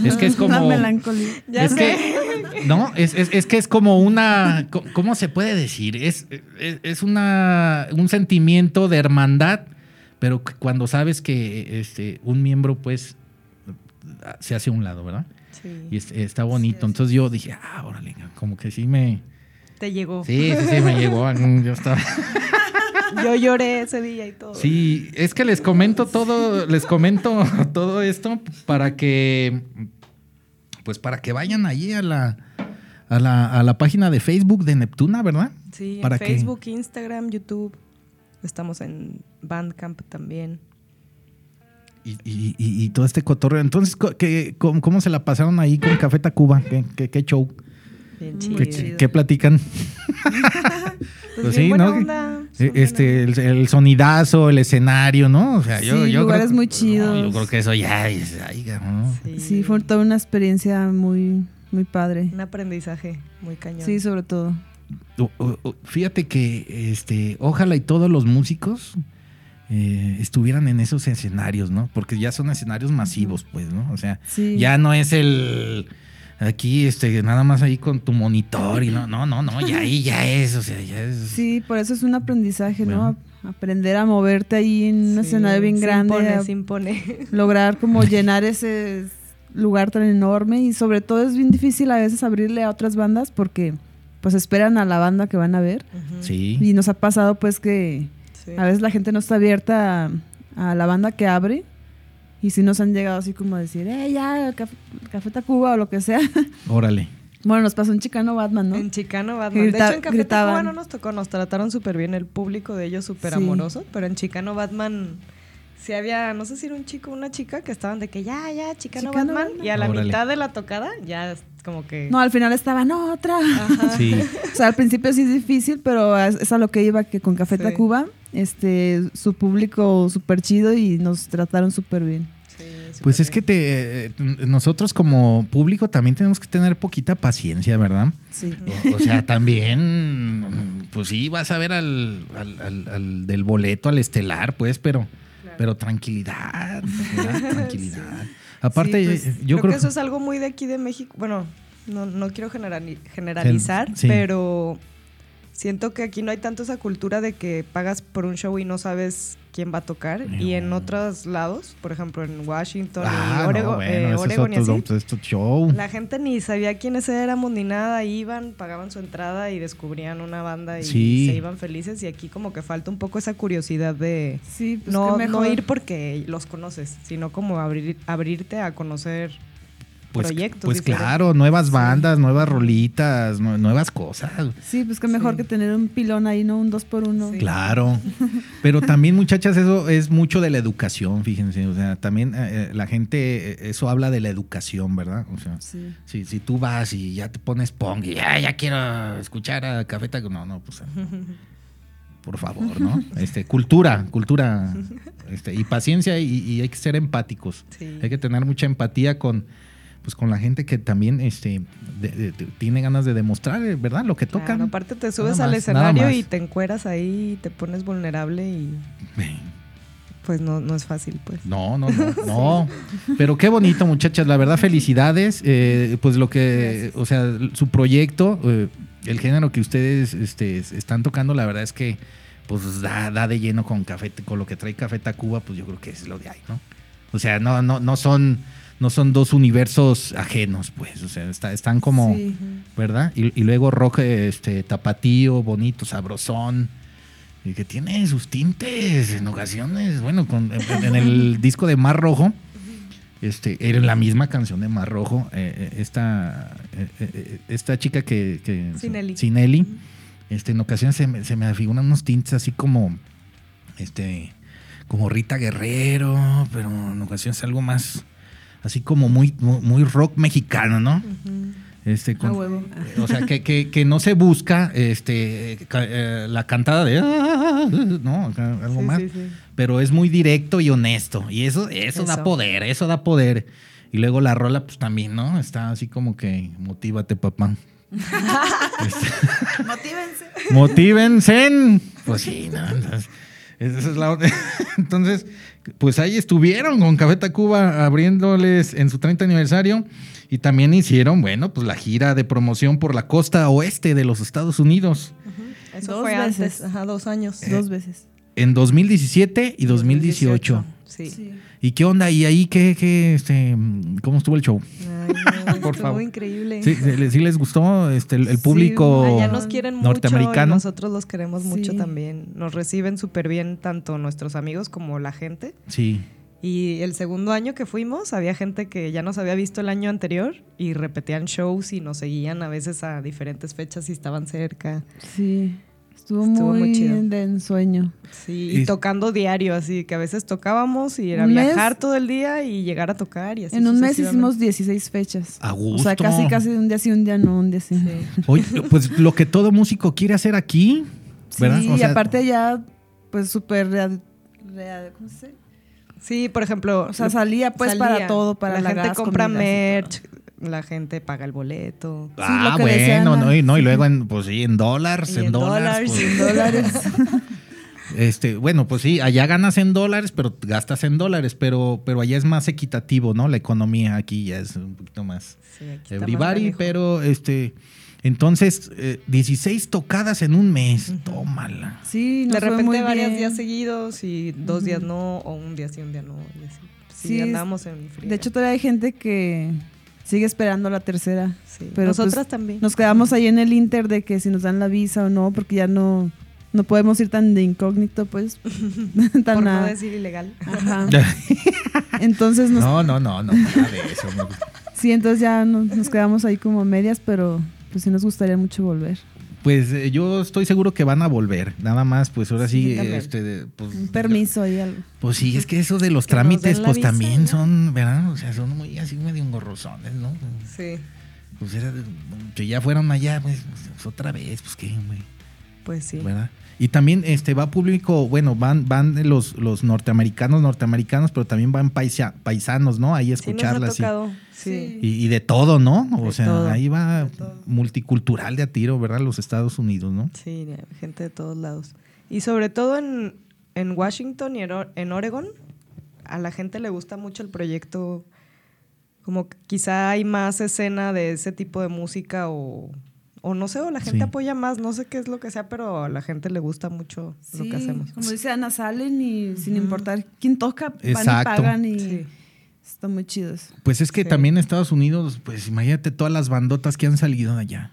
Es que es La como. melancolía. Ya es sé. que, no, es, es- es que es como una, ¿cómo se puede decir? Es, es, es una, un sentimiento de hermandad, pero cuando sabes que este, un miembro, pues, se hace a un lado, ¿verdad? Sí. Y es- está bonito. Entonces yo dije, ah, órale, como que sí me, Te llegó. sí, sí, sí, me llegó. Yo estaba, Yo lloré ese día y todo. sí, es que les comento todo, les comento todo esto para que, pues, para que vayan allí a la, a la, a la página de Facebook de Neptuna, ¿verdad? Sí, ¿Para en? Facebook, Instagram, YouTube. Estamos en Bandcamp también. Y, y- y- y todo este cotorreo. Entonces, ¿qué, cómo, cómo se la pasaron ahí con Café Tacuba? ¿Qué, qué, qué show? Bien Muy ¿Qué, chido. qué platican? Pues Pues sí, ¿no? onda, son Este, el, el sonidazo, el escenario, ¿no? O sea, yo, Sí, yo lugares creo, muy no, chidos. yo creo que eso ya es, ay, buenas. Sí, fue toda una experiencia muy, muy padre. un aprendizaje muy cañón. Sí, sobre todo. O- o- o- Fíjate que este, ojalá y todos los músicos eh, estuvieran en esos escenarios, ¿no? Porque ya son escenarios masivos, pues, ¿no? O sea, Sí. ya no es el aquí, este, nada más ahí con tu monitor y no, no, no, no, ya ahí ya es, o sea, ya es. Sí, por eso es un aprendizaje, ¿no? Bueno. Aprender a moverte ahí en un Sí, escenario bien se grande, impone, a se impone. lograr como llenar ese lugar tan enorme y sobre todo es bien difícil a veces abrirle a otras bandas porque pues esperan a la banda que van a ver Sí. y nos ha pasado pues que sí. a veces la gente no está abierta a, a la banda que abre y si nos han llegado así como a decir, eh, ya, Café, Café Tacuba o lo que sea. Órale. bueno, nos pasó un chicano Batman, ¿no? En Chicano Batman. Grita- de hecho, en Café Tacuba gritaban. no nos tocó, nos trataron súper bien. El público de ellos súper Sí. amoroso. Pero en Chicano Batman sí había, no sé si era un chico o una chica que estaban de que ya, ya, Chicano, Chicano Batman. Batman. Y a la Órale. mitad de la tocada ya como que... No, al final estaban otra. Ajá. Sí. O sea, al principio sí es difícil, pero es, es a lo que iba que con Café Sí. Tacuba, este, su público súper chido y nos trataron súper bien. Sí, Pues es que te, eh, nosotros como público también tenemos que tener poquita paciencia, ¿verdad? Sí. O, o sea, también, pues sí, vas a ver al, al- al- al del boleto, al estelar, pues, pero, pero tranquilidad, ¿verdad? tranquilidad. Aparte, Sí, pues, yo creo, que eso es algo muy de aquí de México. Bueno, no, no quiero generali- generalizar, sí. pero siento que aquí no hay tanto esa cultura de que pagas por un show y no sabes quién va a tocar. Y en otros lados, por ejemplo en Washington Ah, y no, Oregon, bueno, eh, es Oregon y otro- así, esto show. la gente ni sabía quiénes éramos ni nada. Iban, pagaban su entrada y descubrían una banda y Sí. se iban felices. Y aquí como que falta un poco esa curiosidad de... Sí, pues no, no ir porque los conoces, sino como abrir, abrirte a conocer Pues, proyectos. pues diferentes. claro, nuevas Sí. bandas, nuevas rolitas, nue- nuevas cosas. Sí, pues qué mejor Sí. que tener un pilón ahí, ¿no? Un dos por uno. Sí. Claro. Pero también, muchachas, eso es mucho de la educación, fíjense. O sea, también eh, eh, la gente, eh, eso habla de la educación, ¿verdad? O sea, Sí. si, si tú vas y ya te pones pong y ya, ya quiero escuchar a Café Tacuba", no, no, pues por favor, ¿no? Este, cultura, cultura, este, y paciencia y, y hay que ser empáticos. Sí. Hay que tener mucha empatía con, pues, con la gente que también, este, de- de- de- tiene ganas de demostrar, eh, ¿verdad? Lo que Claro, tocan. aparte te subes Nada al más, escenario y te encueras ahí y te pones vulnerable y pues no, no es fácil, pues. No, no, no, no. Pero qué bonito, muchachas. La verdad, felicidades. Eh, pues lo que, o sea, su proyecto, eh, el género que ustedes este, están tocando, la verdad es que pues da, da de lleno con café, con lo que trae Café Tacuba, pues yo creo que es lo de ahí, ¿no? O sea, no, no, no son, no son dos universos ajenos, pues. O sea, está- están como, Sí. ¿verdad? Y, y luego rock, este, tapatío, bonito, sabrosón. Y que tiene sus tintes en ocasiones. Bueno, con- en, el disco de Mar Rojo, este, era la misma canción de Mar Rojo. eh, eh, esta, eh, esta chica que. que Sinelli. Sinelli, este, en ocasiones se me, se me afiguran unos tintes así como. Este. Como Rita Guerrero, pero en ocasiones algo más. Así como muy, muy, rock mexicano, ¿no? Este, con- huevo. o sea, que, que- que no se busca este, eh, la cantada de... "Ah", no, algo Sí, más. sí, sí. Pero es muy directo y honesto. Y eso, eso, da poder, eso da poder. Y luego la rola, pues también, ¿no? Está así como que motívate, papá. Motívense. Motívense. Pues sí, ¿no? Entonces, Esa es la. Entonces, pues ahí estuvieron con Café Tacuba abriéndoles en su 30 aniversario y también hicieron, bueno, pues la gira de promoción por la costa oeste de los Estados Unidos Eso Dos fue veces. antes, ajá, dos años. Dos veces. en 2017 y 2018. Sí. ¿Y qué onda? ¿Y ahí qué, qué, este, cómo estuvo el show? Ay, no, Por estuvo favor. increíble. ¿Sí, sí- sí les gustó este, el, el Sí, público Allá nos quieren mucho y norteamericano? nosotros los queremos mucho también. Nos reciben súper bien tanto nuestros amigos como la gente. Sí. Y el segundo año que fuimos, había gente que ya nos había visto el año anterior y repetían shows y nos seguían a veces a diferentes fechas y estaban cerca. Sí. Estuvo, Estuvo muy muy, chido. de ensueño. Sí, Y- y tocando diario, así que a veces tocábamos y era mes- viajar todo el día y llegar a tocar y así En un mes hicimos 16 fechas. A O sea, gusto. casi, casi un día sí, un día no, un día sí. Sí. Oye, pues lo que todo músico quiere hacer aquí, ¿verdad? Sí, O y aparte ya, pues súper real, real- ¿cómo se dice? Sí, por ejemplo, O sea, salía pues para todo, para la, la gente gas, compra merch, la gente paga el boleto. Sí, ah, lo que decía bueno, no, y, no, y Sí. luego en, pues sí, en dólares, en, en dólares. pues, en dólares. este, bueno, pues sí, allá ganas en dólares, pero gastas en dólares, pero, pero allá es más equitativo, ¿no? La economía aquí ya es un poquito más Sí, aquí está más everybody, canijo. pero este, entonces, eh, 16 tocadas en un mes, tómala. Sí, de repente muy varios bien. días seguidos y dos días no, o un día sí, un día no. Y así. Sí, andamos en frío. De hecho, todavía hay gente que sigue esperando la tercera. sí. pero nosotras pues, también. Nos quedamos ahí en el inter de que si nos dan la visa o no, porque ya no, no podemos ir tan de incógnito, pues. tan por no a- decir ilegal. Ajá. Entonces, nos, No, no, no, no, nada de eso. no. sí, entonces ya nos, nos quedamos ahí como a medias, pero pues sí nos gustaría mucho volver. Pues eh, yo estoy seguro que van a volver. Nada más, pues ahora sí, este, pues, Un permiso ahí algo. Pues sí, es que eso de los Que trámites, pues visa, también ¿no? son, ¿verdad? O sea, son muy así medio engorrosones, ¿no? Sí, Pues era que ya fueron allá, pues, pues, otra vez, pues qué, güey, pues sí. ¿verdad? Y también este va público, bueno, van van los, los norteamericanos, norteamericanos, pero también van paisa- paisanos, ¿no? Ahí a Sí, nos ha escucharla así. tocado. Sí. Y, y de todo, ¿no? O De sea, todo, ahí va multicultural de a tiro, ¿verdad? Los Estados Unidos, ¿no? Sí, gente de todos lados. Y sobre todo en, en Washington y en, Or- en Oregon, a la gente le gusta mucho el proyecto. Como que quizá hay más escena de ese tipo de música o, o no sé, o la gente Sí. apoya más, no sé qué es lo que sea, pero a la gente le gusta mucho lo que hacemos. como dice Ana, salen y sin importar quién toca, van Exacto. y pagan y Sí. está muy chido eso. Pues es que Sí. también Estados Unidos, pues imagínate todas las bandotas que han salido de allá.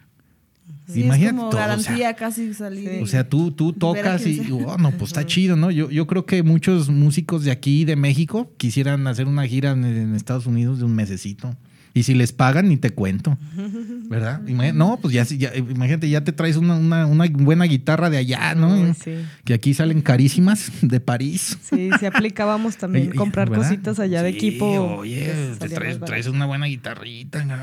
Sí, Imagínate es como todo, o sea, garantía casi salir. Sí. O sea, tú, tú tocas y, sea. oh, no, pues está chido, ¿no? Yo, yo creo que muchos músicos de aquí, de México, quisieran hacer una gira en, en Estados Unidos de un mesecito. Y si les pagan, ni te cuento. ¿Verdad? No, pues ya, ya- imagínate, ya te traes una, una- una buena guitarra de allá, ¿no? Sí. Que aquí salen carísimas de París. Sí, sí aplicábamos también comprar ¿verdad? cositas allá de Sí, equipo. Oye, te traes, traes una buena guitarrita, ¿no?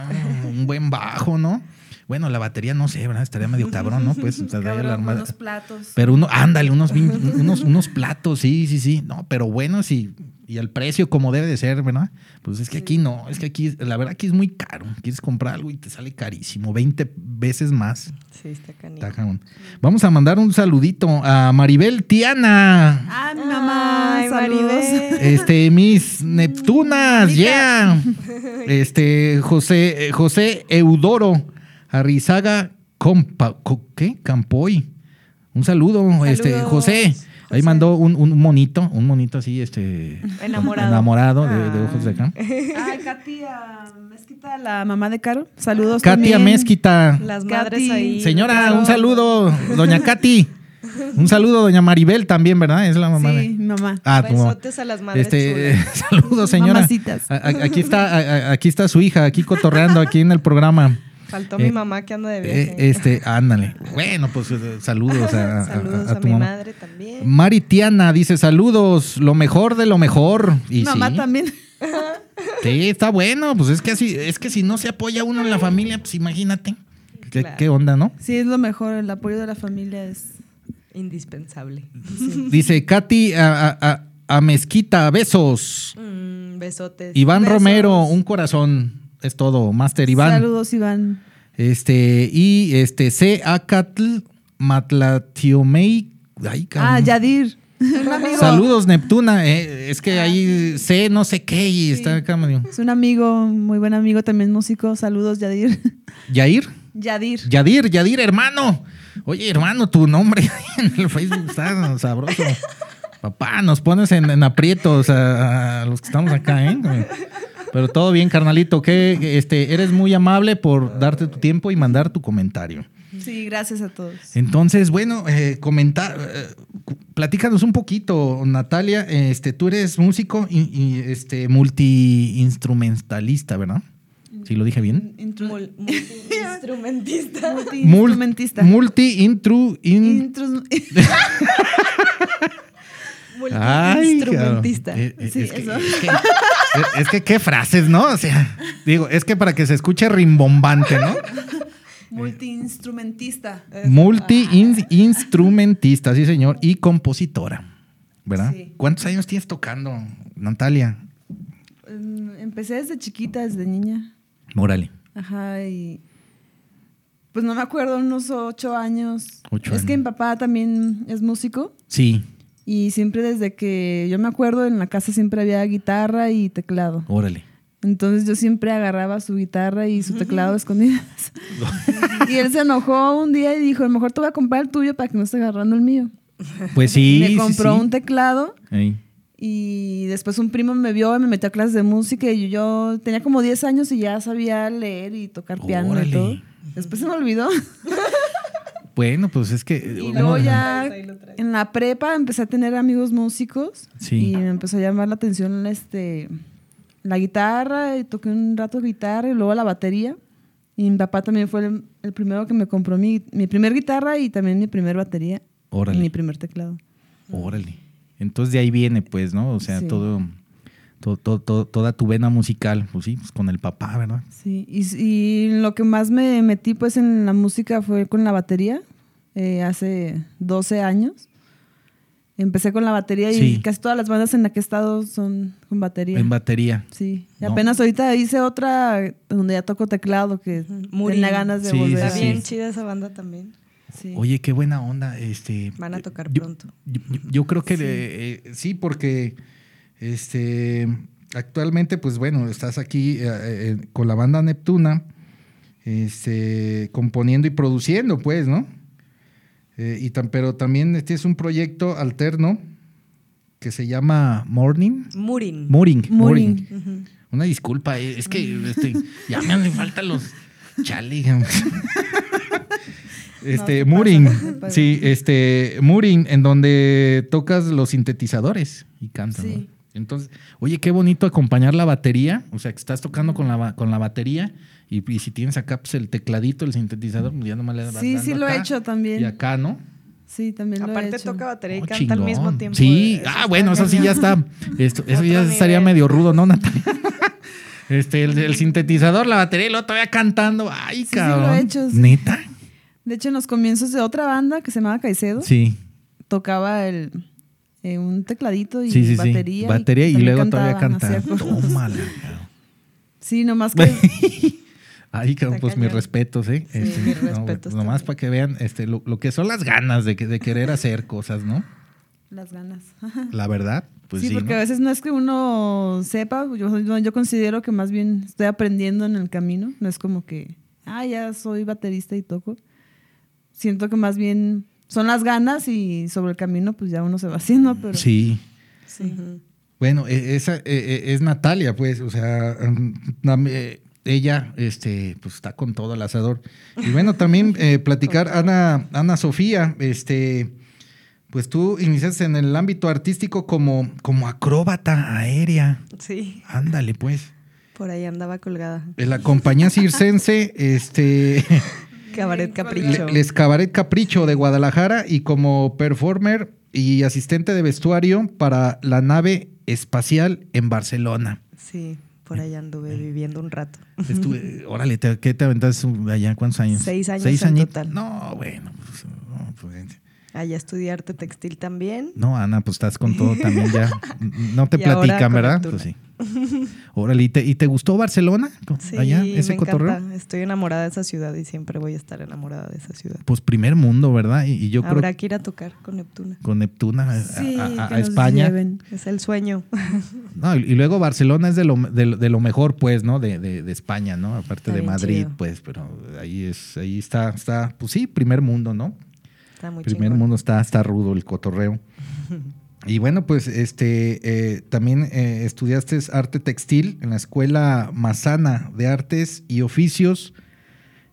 un buen bajo, ¿no? Bueno, la batería no sé, ¿verdad? Estaría medio cabrón, ¿no? Pues, o sea, Cabrón, la armada- buenos platos. Pero uno, ándale, unos, unos, unos platos, sí, sí, sí. No, pero buenos y, y al precio como debe de ser, ¿verdad? Pues es que aquí no, es que aquí, la verdad aquí es muy caro. Quieres comprar algo y te sale carísimo, 20 veces más. Sí, está canijo. Vamos a mandar un saludito a Maribel Tiana. Ah, mi mamá, Ay, saludos. Maribel. Este, mis Neptunas, Mica. yeah. Este, José, José Eudoro Arrizaga Compa, co- ¿qué? Campoy. Un saludo, este, Saludos, José. Ahí mandó un, un monito, un monito así, este. Enamorado. Enamorado de, de Ah. ojos de acá. Ay, Katia Mezquita, la mamá de Caro. Saludos Katia también. Mezquita. Las Katy. madres ahí. Señora, Claro. un saludo, doña Katy. Un saludo, doña Maribel también, ¿verdad? Es la mamá Sí, de. mamá. Ah. Besotes a las madres Este, saludos, señora. Mamacitas. A- a- Aquí está, a- aquí está su hija, aquí cotorreando, aquí en el programa. Faltó eh, mi mamá que anda de Eh, viaje. este, ándale. Bueno, pues eh, saludos a, a- Saludos a- a, a tu mi mamá. madre también. Mari Tiana dice saludos, lo mejor de lo mejor. Y mamá sí, también. sí, está bueno. Pues es que así, es que si no se apoya uno en la familia, pues imagínate. ¿Qué, Claro. qué onda, no? Sí, es lo mejor. El apoyo de la familia es. Indispensable. Dice Katy a, a- a- a Mezquita, besos. Mm, besotes. Iván Besos. Romero, un corazón. Es todo. Master Iván. Saludos, Iván. Este, y este, C. Acatl Matlatiomei. Ay, Ah. Yadir. Un amigo. Saludos, Neptuna. eh, es que ahí sé no sé qué y está acá medio. Es un amigo, muy buen amigo, también músico. Saludos, Yadir. Yair. Yadir. Yadir, Yadir, hermano. Oye, hermano, tu nombre en el Facebook está sabroso. Papá, nos pones en, en aprietos a, a los que estamos acá, ¿eh? Pero todo bien, carnalito. Que este, eres muy amable por darte tu tiempo y mandar tu comentario. Sí, gracias a todos. Entonces, bueno, eh, comentar, eh, platícanos un poquito, Natalia. Este, tú eres músico y, y, este multi-instrumentalista, ¿verdad? ¿Sí lo dije bien? Mul- multi-instrumentista. Multi-instrumentista. Multi-intru... in- Intru- Multi-instrumentista. cabrón. Eh, eh, Sí, es, que, eso. es que- es que qué frases, ¿no? O sea, digo, es que para que se escuche rimbombante, ¿no? Multi-instrumentista. Multi-instrumentista, sí, señor, y compositora, ¿verdad? Sí. ¿Cuántos años tienes tocando, Natalia? Mm, Empecé desde chiquita, desde niña. Órale. Ajá, y pues no me acuerdo, unos ocho años. Ocho es que mi papá también es músico Sí, y siempre desde que yo me acuerdo en la casa siempre había guitarra y teclado. órale. Entonces yo siempre agarraba su guitarra y su teclado escondidas. y él se enojó un día y dijo, a lo mejor te voy a comprar el tuyo para que no esté agarrando el mío. Pues sí. me sí, compró sí. un teclado Ey. y después un primo me vio y me metió a clases de música y yo, yo tenía como 10 años y ya sabía leer y tocar piano Órale. y todo. Después se me olvidó. Bueno, pues es que. Y uno- luego ya en la prepa empecé a tener amigos músicos Sí. y me empezó a llamar la atención este, la guitarra y toqué un rato guitarra y luego la batería. Y mi papá también fue el, el primero que me compró mi, mi primer guitarra y también mi primer batería Órale. y mi primer teclado. Órale. Entonces de ahí viene, pues, ¿no? O sea, Sí. todo, todo, todo- todo- toda tu vena musical, pues sí, pues con el papá, ¿verdad? Sí, y, y lo que más me metí pues en la música fue con la batería, eh, hace 12 años. Empecé con la batería y Sí. casi todas las bandas en las que he estado son con batería. En batería. sí, y No. apenas ahorita hice otra donde ya toco teclado que Murin. tenía ganas de Sí, volver. Está sí, bien sí. chida esa banda también. Sí. Oye, qué buena onda. Este, Van a tocar yo- pronto. Yo, yo- yo creo que eh, eh, sí, porque este actualmente, pues bueno, estás aquí eh, eh, con la banda Neptuna, este, componiendo y produciendo, pues, ¿no? Eh, y tan, pero también este es un proyecto alterno que se llama Morning. Murin. Mooring. Mooring. Ujú. Una disculpa, es que este, ya me hacen falta los chale. Este, no pasa. sí, este, Mooring, en donde tocas los sintetizadores y cantas. ¿no? Entonces, oye, qué bonito acompañar la batería, o sea, que estás tocando con la, con la batería y, y si tienes acá pues, el tecladito, el sintetizador, pues, ya nomás le das Sí, sí lo he hecho también. Y acá, ¿no? Sí, también lo he Aparte hecho. toca batería y Oh, canta al mismo tiempo. Sí, Eso ah, bueno, eso sí ya está. Esto, eso ya estaría medio rudo, ¿no, Natalia? Este, el, el sintetizador, la batería y luego todavía cantando. Ay, Sí, sí lo he hecho, sí. ¿Neta? De hecho, en los comienzos de otra banda que se llamaba Caicedo, Sí. tocaba el, eh, un tecladito y Sí, sí, sí. batería. Batería y, luego todavía cantaban, cosas. Tómala. Sí, nomás que Ay, cabrón, pues mis respetos, ¿eh? Sí, Este, mis respetos güey, nomás para que vean este, lo, lo que son las ganas de, que- de querer hacer cosas, ¿no? las ganas. La verdad, pues sí. sí, porque ¿no? a veces no es que uno sepa, yo considero que más bien estoy aprendiendo en el camino, no es como que, ah, ya soy baterista y toco. Siento que más bien son las ganas y sobre el camino pues ya uno se va haciendo, pero Sí. Bueno, e- esa eh, eh, es Natalia, pues, o sea, eh, ella, este, pues está con todo el asador. Y bueno, también eh, platicar Ana, Ana Sofía, este, pues tú iniciaste en el ámbito artístico como, como acróbata aérea. Sí, Ándale, pues. por ahí andaba colgada. En la compañía circense, este, Cabaret Capricho. Le- Les Cabaret Capricho de Guadalajara y como performer y asistente de vestuario para la nave espacial en Barcelona. Sí, por ahí anduve viviendo un rato. Estuve, órale, te- ¿qué te aventaste allá? ¿Cuántos años? Seis años ¿Seis en añitos? total. No, bueno. Pues, no, pues, Allá estudié arte textil también. no, Ana, pues estás con todo también ya. No te platican, ¿verdad? Pues sí. Órale, ¿y te, y te gustó Barcelona? Sí, Allá, ese me cotorreo. encanta. Estoy enamorada de esa ciudad y siempre voy a estar enamorada de esa ciudad. Pues primer mundo, ¿verdad? Y, y yo Habrá creo que ir a tocar con Neptuna. con Neptuna a, Sí, a- a- que a nos España. lleven. Es el sueño. No, y, y luego Barcelona es de lo, de, lo- de lo mejor, pues, ¿no? De, de- de España, ¿no? Aparte Está de Madrid, chido. pues, pero ahí es, ahí está, está, pues sí, primer mundo, ¿no? Está muy primer chingón. mundo está, está rudo el cotorreo. Y bueno, pues este eh, también eh, estudiaste arte textil en la Escuela Mazana de Artes y Oficios,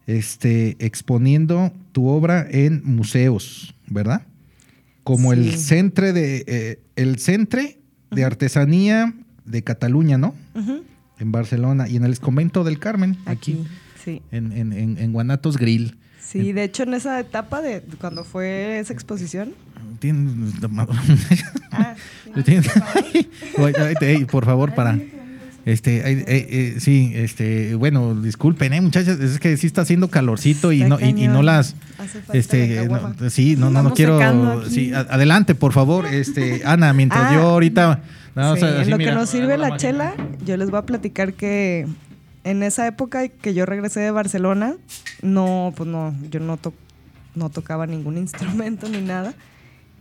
este, exponiendo tu obra en museos, ¿verdad? Como el centre de eh, el centre de artesanía de Cataluña, ¿no? Ujú. En Barcelona y en el convento del Carmen, aquí, Aquí, sí. en, en- en- en Guanatos Grill. Sí, de hecho en esa etapa de cuando fue esa exposición. Ah, por favor, para. Este, ay, eh, eh, sí, este, bueno, disculpen, eh, muchachas, es que sí está haciendo calorcito y no, y, y no las, este, la no, sí, no, no, no quiero, sí, adelante, por favor, este, Ana, mientras Ah, yo ahorita, Sí, así, en lo mira, que nos sirve la magia. chela, yo les voy a platicar que en esa época que yo regresé de Barcelona, no, pues no, yo no, to- no tocaba ningún instrumento ni nada.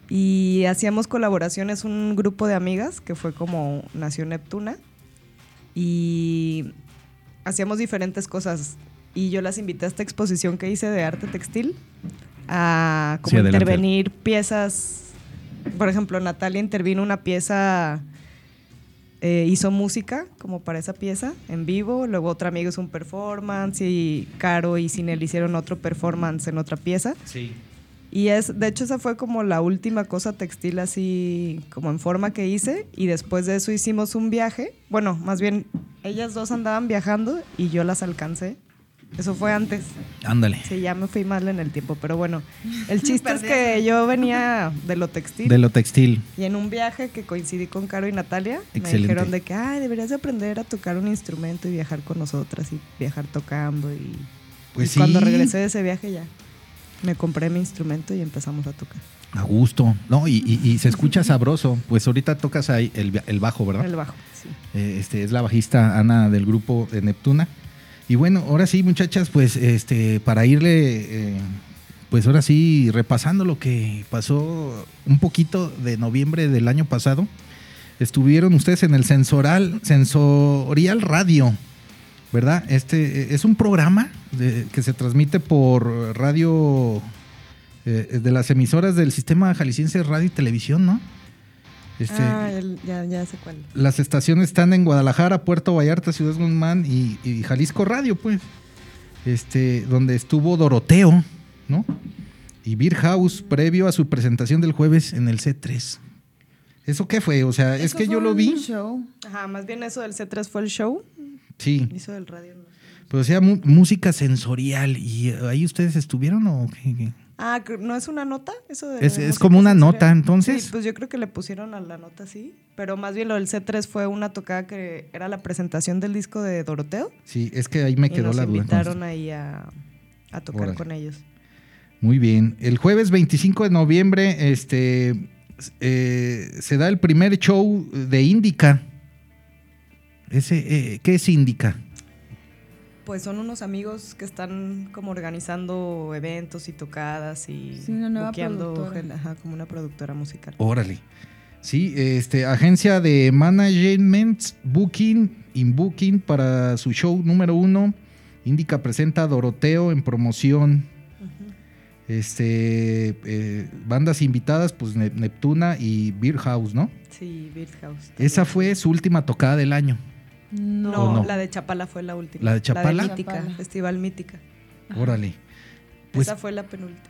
Y hacíamos colaboraciones, un grupo de amigas que fue como Nació Neptuna. Y hacíamos diferentes cosas. Y yo las invité a esta exposición que hice de arte textil a como Sí, intervenir piezas. Por ejemplo, Natalia intervino una pieza, eh, hizo música como para esa pieza en vivo. Luego otra amiga hizo un performance y Caro y Sinel hicieron otro performance en otra pieza. Sí. Y es, de hecho, esa fue como la última cosa textil así como en forma que hice. Y después de eso hicimos un viaje. Bueno, más bien, ellas dos andaban viajando y yo las alcancé. Eso fue antes. Ándale. Sí, ya me fui mal en el tiempo, pero bueno. El chiste es que yo venía de lo textil. De lo textil. Y en un viaje que coincidí con Caro y Natalia, me dijeron de que, ay, deberías de aprender a tocar un instrumento y viajar con nosotras y viajar tocando. Y, Pues y sí. cuando regresé de ese viaje ya me compré mi instrumento y empezamos a tocar. A gusto. No, y, y- y se escucha sabroso. Pues ahorita tocas ahí el, el bajo, ¿verdad? El bajo, sí. Eh, este, es la bajista Ana del grupo de Neptuna. Y bueno, ahora sí, muchachas, pues este, para irle, eh, pues ahora sí, repasando lo que pasó un poquito de noviembre del año pasado, estuvieron ustedes en el Sensoral, Sensorial Radio, ¿verdad? Este eh, es un programa que se transmite por radio eh, de las emisoras del sistema jalisciense de radio y televisión, ¿no? Este, ah, el- ya, ya sé cuál. las estaciones están en Guadalajara, Puerto Vallarta, Ciudad Guzmán y, y Jalisco Radio, pues. Este, donde estuvo Doroteo, ¿no? Y Beer House, previo a su presentación del jueves en el C3. ¿Eso qué fue? O sea, es que yo lo un vi. show. Ajá, más bien eso del C3 fue el show. Sí. Hizo del radio. no. Pero o sea, música sensorial. ¿Y ahí ustedes estuvieron o qué? Ah, ¿no es una nota? Eso de Es- es como una nota, entonces. Sí, pues yo creo que le pusieron a la nota sí. Pero más bien lo del C3 fue una tocada que era la presentación del disco de Doroteo. Sí, es que ahí me y quedó nos la duda. invitaron ahí a, a tocar Órale. con ellos. Muy bien. El jueves 25 de noviembre este, eh, se da el primer show de Indica. Ese, eh, ¿Qué es Indica? Pues son unos amigos que están como organizando eventos y tocadas y Sí, una nueva productora. ajá, como una productora musical. Órale. Sí, este, agencia de management, Booking, In Booking para su show número uno. Indica presenta a Doroteo en promoción. Este, eh, bandas invitadas, pues Ne- Neptuna y Beer House, ¿no? Sí, Beat House. Esa fue su última tocada del año. No. La de Chapala fue la última. ¿La de Chapala? Mítica, Chapala. Festival Mítica. Órale. Pues Esa fue la penúltima.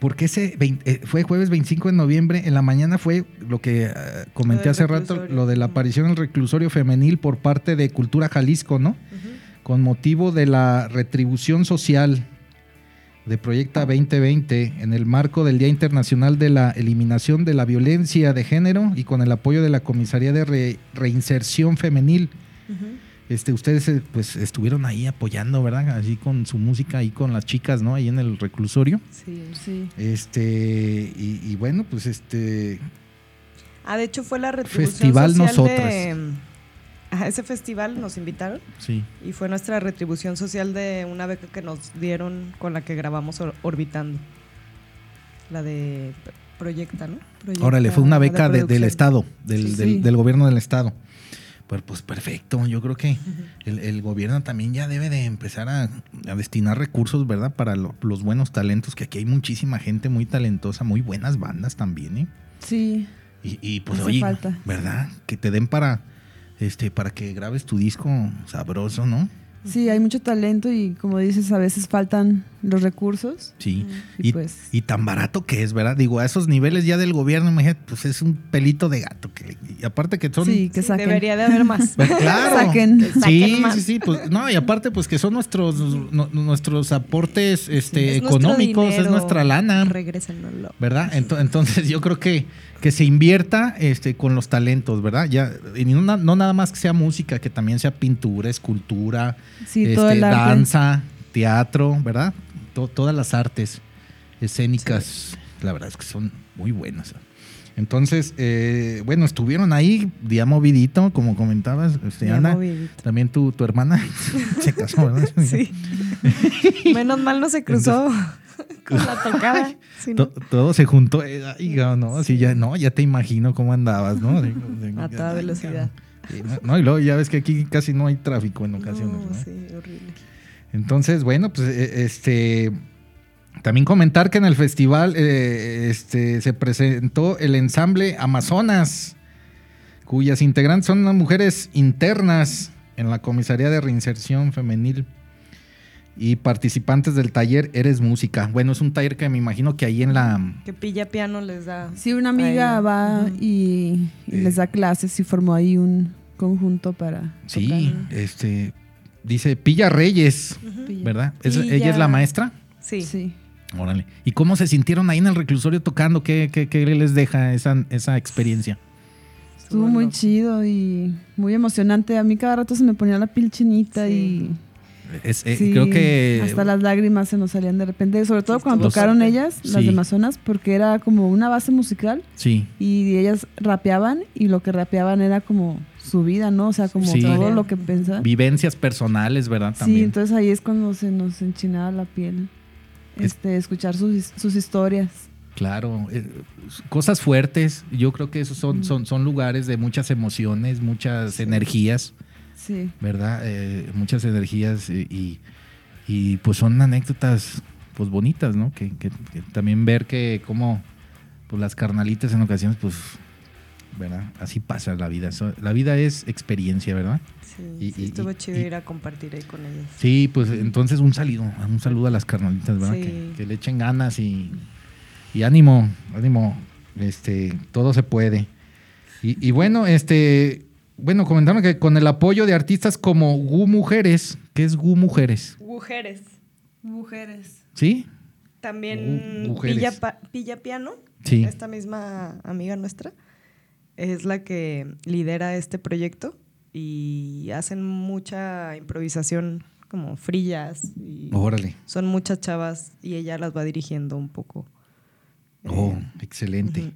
Porque ese eh, fue jueves 25 de noviembre, en la mañana fue lo que eh, comenté Lo hace rato, lo de la aparición del reclusorio femenil por parte de Cultura Jalisco, ¿no? Con motivo de la retribución social de Proyecta 2020 en el marco del Día Internacional de la Eliminación de la Violencia de Género y con el apoyo de la Comisaría de Re- Reinserción Femenil. Este, ustedes eh, pues estuvieron ahí apoyando, ¿verdad? Así con su música, ahí con las chicas, ¿no? Ahí en el reclusorio. Sí. Sí. Este, y, y bueno, pues este, Ah, de hecho fue la retribución Festival social Nosotras. de, a ese festival nos invitaron Sí. y fue nuestra retribución social de una beca que nos dieron con la que grabamos Or- Orbitando. La de Proyecta, ¿no? Proyecta, Órale, fue una de beca de- del. Estado, del, Sí, del- del gobierno del Estado. Pues, pues perfecto, yo creo que el, el gobierno también ya debe de empezar a, a destinar recursos, ¿verdad? Para lo- los buenos talentos, que aquí hay muchísima gente muy talentosa, muy buenas bandas también, ¿eh? Sí, Y, y, pues Hace oye, falta. ¿verdad? Que te den para, este, para que grabes tu disco sabroso, ¿no? Sí, hay mucho talento y como dices, a veces faltan los recursos. Sí. Y Y, pues- y tan barato que es, ¿verdad? Digo, a esos niveles ya del gobierno, imagínate, pues es un pelito de gato. Que, y aparte que son... Sí, que Sí, saquen. debería de haber más. Pues, claro. Saquen. Sí, Saquen más. sí, sí. Pues, no, y aparte, pues que son nuestros, no- nuestros aportes este, Es económicos, es nuestra lana. Regrésenlo. ¿Verdad? Ento- Entonces yo creo que, que se invierta este, con los talentos, ¿verdad? Ya, y no nada más que sea música, que también sea pintura, escultura, Sí, todo este, el arte. danza, teatro, ¿verdad? To- todas las artes escénicas, la verdad es que son muy buenas. Entonces, eh, bueno, estuvieron ahí, día movidito, como comentabas, este, Ana. movidito. También tu, tu hermana se casó, ¿verdad? Sí. Menos mal no se cruzó con la tocada. Sí, ¿no? To- todo se juntó. eh, ay, no, sí, ya, no, ya te imagino cómo andabas, ¿no? Sí, sí, A toda velocidad. No, y luego ya ves que aquí casi no hay tráfico en ocasiones. No, ¿no? sí, horrible. Entonces, bueno, pues eh, este. También comentar que en el festival eh, este, se presentó el ensamble Amazonas, cuyas integrantes son unas mujeres internas en la Comisaría de Reinserción Femenil y participantes del taller Eres Música. Bueno, es un taller que me imagino que ahí en la... Que pilla piano les da. Sí, una amiga va y, y les da clases y formó ahí un conjunto para Sí, tocar. este... Dice Pilla Reyes. ¿verdad? ¿Es- Pilla. ¿Ella es la maestra? Sí. Sí. Órale. ¿Y cómo se sintieron ahí en el reclusorio tocando? ¿Qué, qué, qué les deja esa, esa experiencia? Estuvo muy chido y muy emocionante. A mí cada rato se me ponía la piel chinita Sí. y Es- eh, sí, creo que hasta las lágrimas se nos salían de repente, sobre todo cuando tocaron ellas, las de Amazonas, porque era como una base musical sí, y ellas rapeaban y lo que rapeaban era como su vida, ¿no? O sea, como Sí. todo lo que pensaban. vivencias personales, ¿verdad? Sí, También. entonces ahí es cuando se nos enchinaba la piel. Es- Este, escuchar sus, sus historias. Claro, eh, cosas fuertes. Yo creo que esos son, son, son lugares de muchas emociones, muchas energías, Sí. ¿verdad? Eh, muchas energías y, y pues son anécdotas pues bonitas, ¿no? Que, que- que también ver que como pues las carnalitas en ocasiones pues, ¿verdad? Así pasa la vida. So- la vida es experiencia, ¿verdad? Sí, Y- sí, y- estuvo y- chido y- ir a compartir ahí con ellos. Sí, pues entonces un saludo, un saludo a las carnalitas, ¿verdad? Sí. Que, que le echen ganas y, y ánimo, ánimo, este, todo se puede. Y, y bueno, este, bueno, comentaron que con el apoyo de artistas como Gu Mujeres, ¿qué es Gu Mujeres? Mujeres. Mujeres. ¿Sí? También mujeres. Pilla Piano, Sí. esta misma amiga nuestra, es la que lidera este proyecto y hacen mucha improvisación como frillas y Órale. son muchas chavas y ella las va dirigiendo un poco. Oh, Eh, excelente, ujú.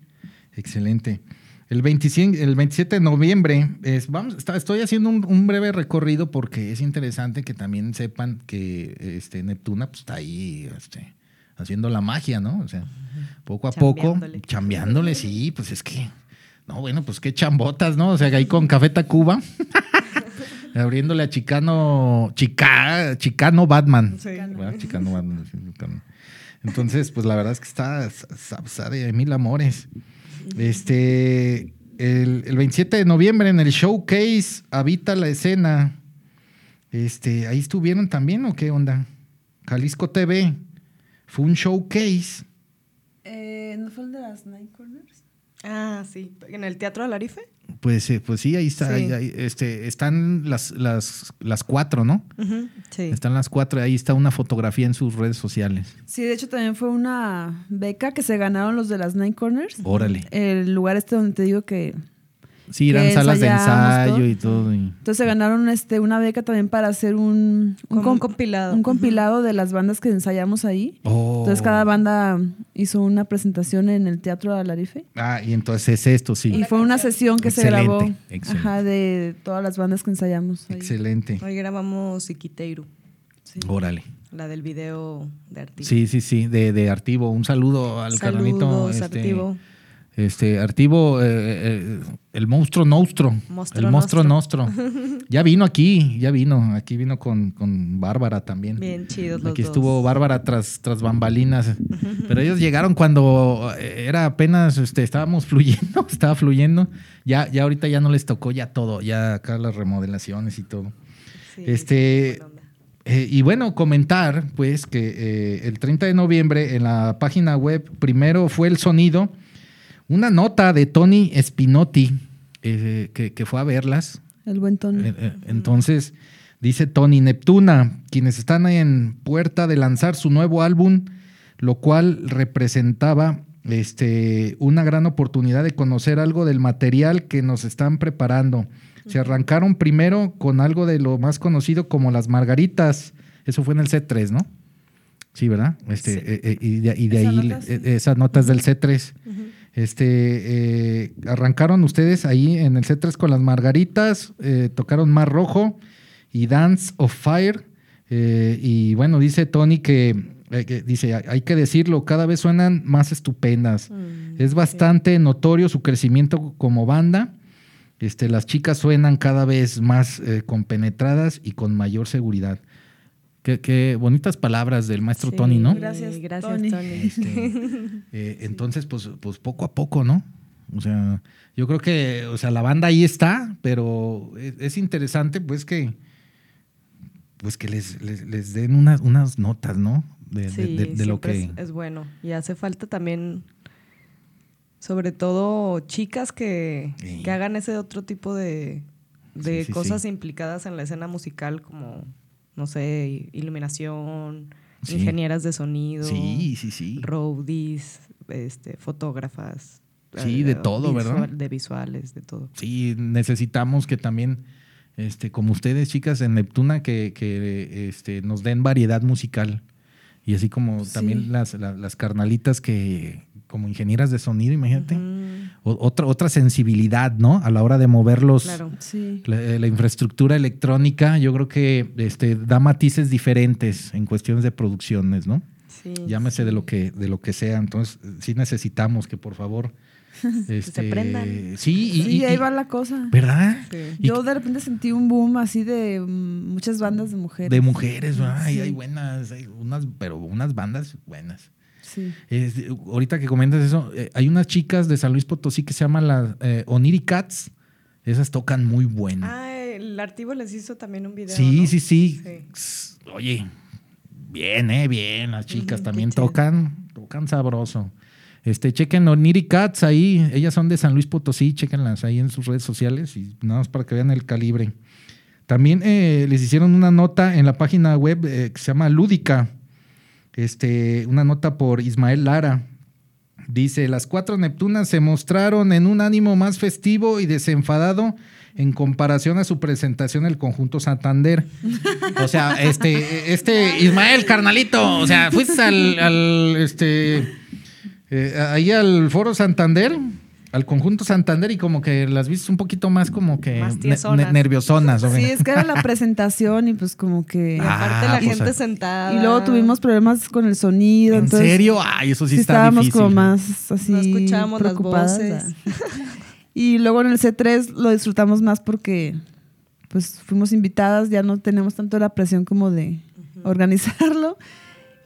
excelente. El 27, el 27 de noviembre, es, vamos, está- estoy haciendo un, un breve recorrido porque es interesante que también sepan que este, Neptuna pues, está ahí este, haciendo la magia, ¿no? O sea, poco a poco, chambeándole, sí, pues es que, no, bueno, pues qué chambotas, ¿no? O sea, ahí con Café Tacuba, abriéndole a Chicano, Chica, Chicano Batman. Sí. ¿verdad? Chicano Batman. Entonces, pues la verdad es que está, de mil amores. Este, el, el 27 de noviembre en el showcase Habita la escena. Este, ahí estuvieron también o qué onda? Jalisco TV. Fue un showcase. Eh, ¿No fue el de las Nine Corners? Ah, sí, en el Teatro Alarife. Pues, eh, pues sí, ahí está. Sí. ahí- ahí, este, están las, las, las cuatro, ¿no? Sí. Están las cuatro. Ahí está una fotografía en sus redes sociales. Sí, de hecho también fue una beca que se ganaron los de las Nine Corners. Órale. El lugar este donde te digo que Sí, eran salas de ensayo todo. y todo. y- Entonces se ganaron este, una beca también para hacer un, com- un compilado. un compilado de las bandas que ensayamos ahí. Oh. Entonces cada banda hizo una presentación en el Teatro Alarife. Ah, y entonces es esto, sí. Y fue una sesión que se grabó excelente. ajá, de todas las bandas que ensayamos. ahí. Excelente. Hoy grabamos Iquiteiru, Órale. la del video de Artista. Sí, sí, sí, de, de Artivo. Un saludo al. Saludos, Este, Artivo. Este, Artivo, eh, eh, el monstruo nostro. El monstruo nostro. ya vino aquí, ya vino. Aquí vino con, con Bárbara también. Bien chidos los Aquí dos. estuvo Bárbara tras, tras bambalinas. Pero ellos llegaron cuando eh, era apenas, este, estábamos fluyendo, estaba fluyendo. Ya, ya ahorita ya no les tocó ya todo, ya acá las remodelaciones y todo. Sí, este. Eh, y bueno, comentar pues que eh, el 30 de noviembre en la página web primero fue el sonido, una nota de Tony Spinotti eh, que, que fue a verlas. El buen Tony. Eh, eh, entonces, dice Tony Neptuna, quienes están en puerta de lanzar su nuevo álbum, lo cual representaba este, una gran oportunidad de conocer algo del material que nos están preparando. Se arrancaron primero con algo de lo más conocido como las margaritas. Eso fue en el C3, ¿no? Sí, ¿verdad? Este, Sí. eh, eh, y de, y de Esa ahí nota, sí. eh, esas notas del C3. Este, eh, arrancaron ustedes ahí en el C3 con las margaritas, eh, tocaron Mar Rojo y Dance of Fire. eh, y bueno, dice Tony que, que dice, hay que decirlo, cada vez suenan más estupendas. Mm, Es bastante notorio su crecimiento como banda. Este, las chicas suenan cada vez más compenetradas y con mayor seguridad. Qué, qué bonitas palabras del maestro Sí, Tony, ¿no? Gracias, gracias Tony. Tony. Este, eh, Entonces, pues, pues poco a poco, ¿no? O sea, yo creo que, o sea, la banda ahí está, pero es, es interesante, pues, que, pues, que les, les, les den unas, unas notas, ¿no? De, de- Sí, de- de lo que... es, es bueno. Y hace falta también, sobre todo, chicas que, Sí. que hagan ese otro tipo de, de Sí, sí, cosas sí. implicadas en la escena musical, como, no sé, iluminación, Sí. ingenieras de sonido, Sí, sí, sí. roadies, este, fotógrafas. Sí, de todo, ¿verdad? De visuales, de todo. Sí, necesitamos que también, este, como ustedes, chicas, en Neptuna, que, que este, nos den variedad musical. Y así como Sí. también las, la- las carnalitas que, como ingenieras de sonido, imagínate. Otra, otra sensibilidad, ¿no? A la hora de mover los, Claro. Sí. la, la infraestructura electrónica, yo creo que este, da matices diferentes en cuestiones de producciones, ¿no? Sí, Llámese de lo que de lo que sea. Entonces, sí necesitamos que por favor. este, prendan. Sí, y, Sí, y- ahí y- va la cosa. ¿Verdad? Sí. Yo de repente sentí un boom así de mm, muchas bandas de mujeres. de mujeres, ¿verdad? Ay, Sí. hay buenas, hay unas, pero unas bandas buenas. Sí. Es- ahorita que comentas eso, eh, hay unas chicas de San Luis Potosí que se llaman las eh, Oniri Cats. Esas tocan muy bueno. Ah, el Artivo les hizo también un video. sí, ¿no? sí, sí, Oye, bien, eh, bien. Las chicas también tocan, tocan sabroso. Este, chequen Oniri Cats ahí. Ellas son de San Luis Potosí, chequenlas ahí en sus redes sociales y nada más para que vean el calibre. También eh, les hicieron una nota en la página web eh, que se llama Lúdica. Este, una nota por Ismael Lara. Dice, las cuatro Neptunas se mostraron en un ánimo más festivo y desenfadado en comparación a su presentación en el conjunto Santander. O sea, este, este Ismael, carnalito, o sea, fuiste al, al, este, eh, ahí al foro Santander, al conjunto Santander y como que las viste un poquito más como que Más ne- nerviosonas. ¿o Sí, es que era la presentación y pues como Y que... Ah, aparte la pues, gente ah. sentada. y luego tuvimos problemas con el sonido. ¿En entonces, serio? Ay, eso sí, Sí, está estábamos difícil. como más así No escuchábamos las preocupadas, voces. ah. Y luego en el C3 lo disfrutamos más porque pues fuimos invitadas, ya no tenemos tanto la presión como de organizarlo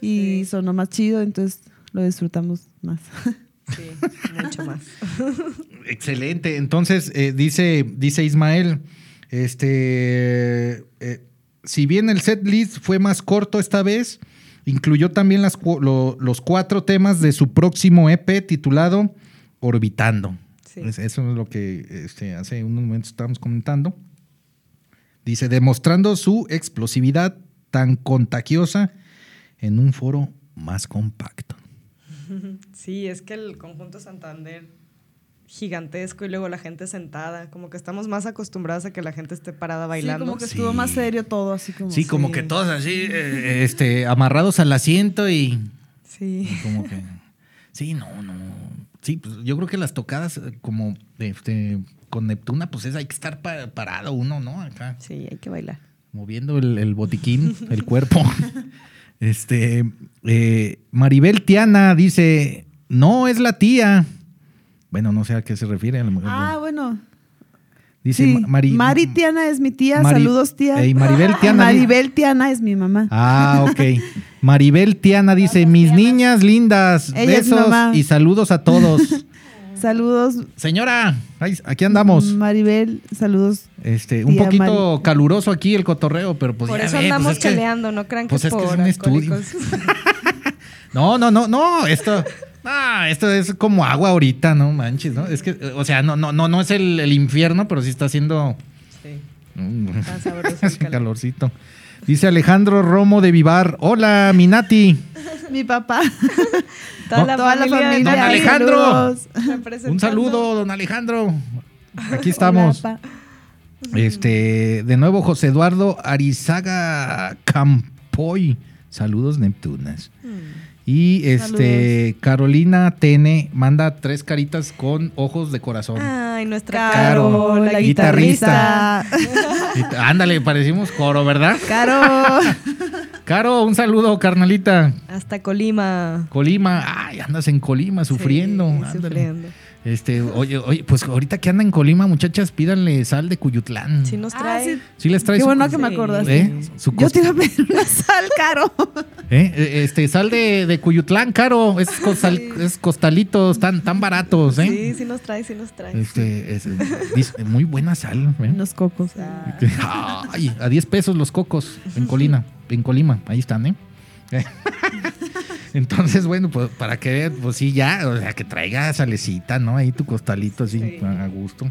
y Sí. sonó más chido, entonces lo disfrutamos más. Sí, mucho más. Excelente. Entonces, eh, dice, dice Ismael, este, eh, si bien el set list fue más corto esta vez, incluyó también las cu- lo- los cuatro temas de su próximo EP titulado Orbitando. Sí. Eso es lo que este, hace unos momentos estábamos comentando. Dice, demostrando su explosividad tan contagiosa en un foro más compacto. Sí, es que el conjunto Santander gigantesco y luego la gente sentada. Como que estamos más acostumbrados a que la gente esté parada Sí, bailando. como que Sí. estuvo más serio todo, así como. Sí, como Sí. que todos así, eh, este, amarrados al asiento y Sí. y como que... Sí, no, no. Sí, pues yo creo que las tocadas eh, como este, con Neptuna, pues es, hay que estar pa- parado uno, ¿no? Acá, Sí, hay que bailar. moviendo el, el botiquín, el cuerpo. Este, eh, Maribel Tiana dice, no, es la tía. Bueno, no sé a qué se refiere. Ah, bueno. dice Sí. Ma- Mari- Mari Tiana es mi tía. Mari- Saludos, tía. Maribel Tiana. Maribel Tiana es mi mamá. Ah, ok. Maribel Tiana dice, mis niñas lindas, Ella besos y saludos a todos. Saludos, Señora, ay, aquí andamos. Maribel. Saludos. Este, un poquito Mari. caluroso aquí el cotorreo, pero pues por ya eso ve, pues andamos es que- peleando, no crean que pues es es que es un estudio. No, no, no, no, esto, ah, esto es como agua ahorita, no manches, ¿no? Es que, o sea, no, no, no, no es el, el infierno, pero sí está haciendo sí. mm, Está sabroso el calor. calorcito. Dice Alejandro Romo de Vivar. Hola, Minati. Mi papá. Toda, No. la, Toda la familia. familia. Don Alejandro. Un saludo, don Alejandro. Aquí estamos. Hola. Este, de nuevo, José Eduardo Arizaga Campoy. Saludos, Neptunas. Y este, Carolina Tene manda tres caritas con ojos de corazón. Ay, nuestra Caro, Caro, la guitarrista. Ándale, parecimos coro, ¿verdad? Caro. Caro, un saludo, carnalita. Hasta Colima. Colima, ay, andas en Colima sufriendo. Sí, sufriendo. Este, oye, oye, pues ahorita que andan en Colima, muchachas, pídanle sal de Cuyutlán. Sí nos Ah, trae. sí. ¿Sí les traes Qué su- bueno que me Sí. acordaste. ¿Eh? Su Yo te iba a pedir una sal, Caro. ¿Eh? Eh, Este, sal de, de Cuyutlán, caro. Es, costal- es costalitos, tan, tan baratos, ¿eh? Sí, sí nos trae, sí nos trae. Este, es, dice, muy buena sal. ¿eh? Unos cocos. Ay, a 10 pesos los cocos en Colina, en Colima, ahí están, ¿eh? Entonces, bueno, pues para que vean, pues sí, ya, o sea, que traiga salecita, ¿no? Ahí tu costalito así, Sí. a gusto.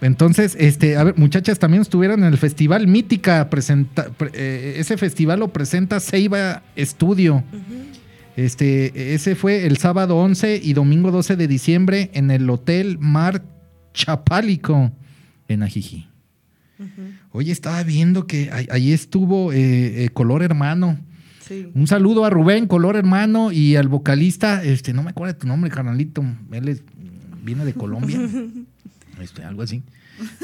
Entonces, este, a ver, muchachas, también estuvieron en el Festival Mítica, presenta, pre- eh, ese festival lo presenta Ceiba Estudio. Este, ese fue el sábado 11 y domingo 12 de diciembre en el Hotel Mar Chapálico en Ajijí. Oye, estaba viendo que ahí- ahí estuvo eh, eh, Color Hermano. Sí. Un saludo a Rubén, Color Hermano, y al vocalista, este, no me acuerdo de tu nombre, carnalito. Él es- viene de Colombia. Este, algo así.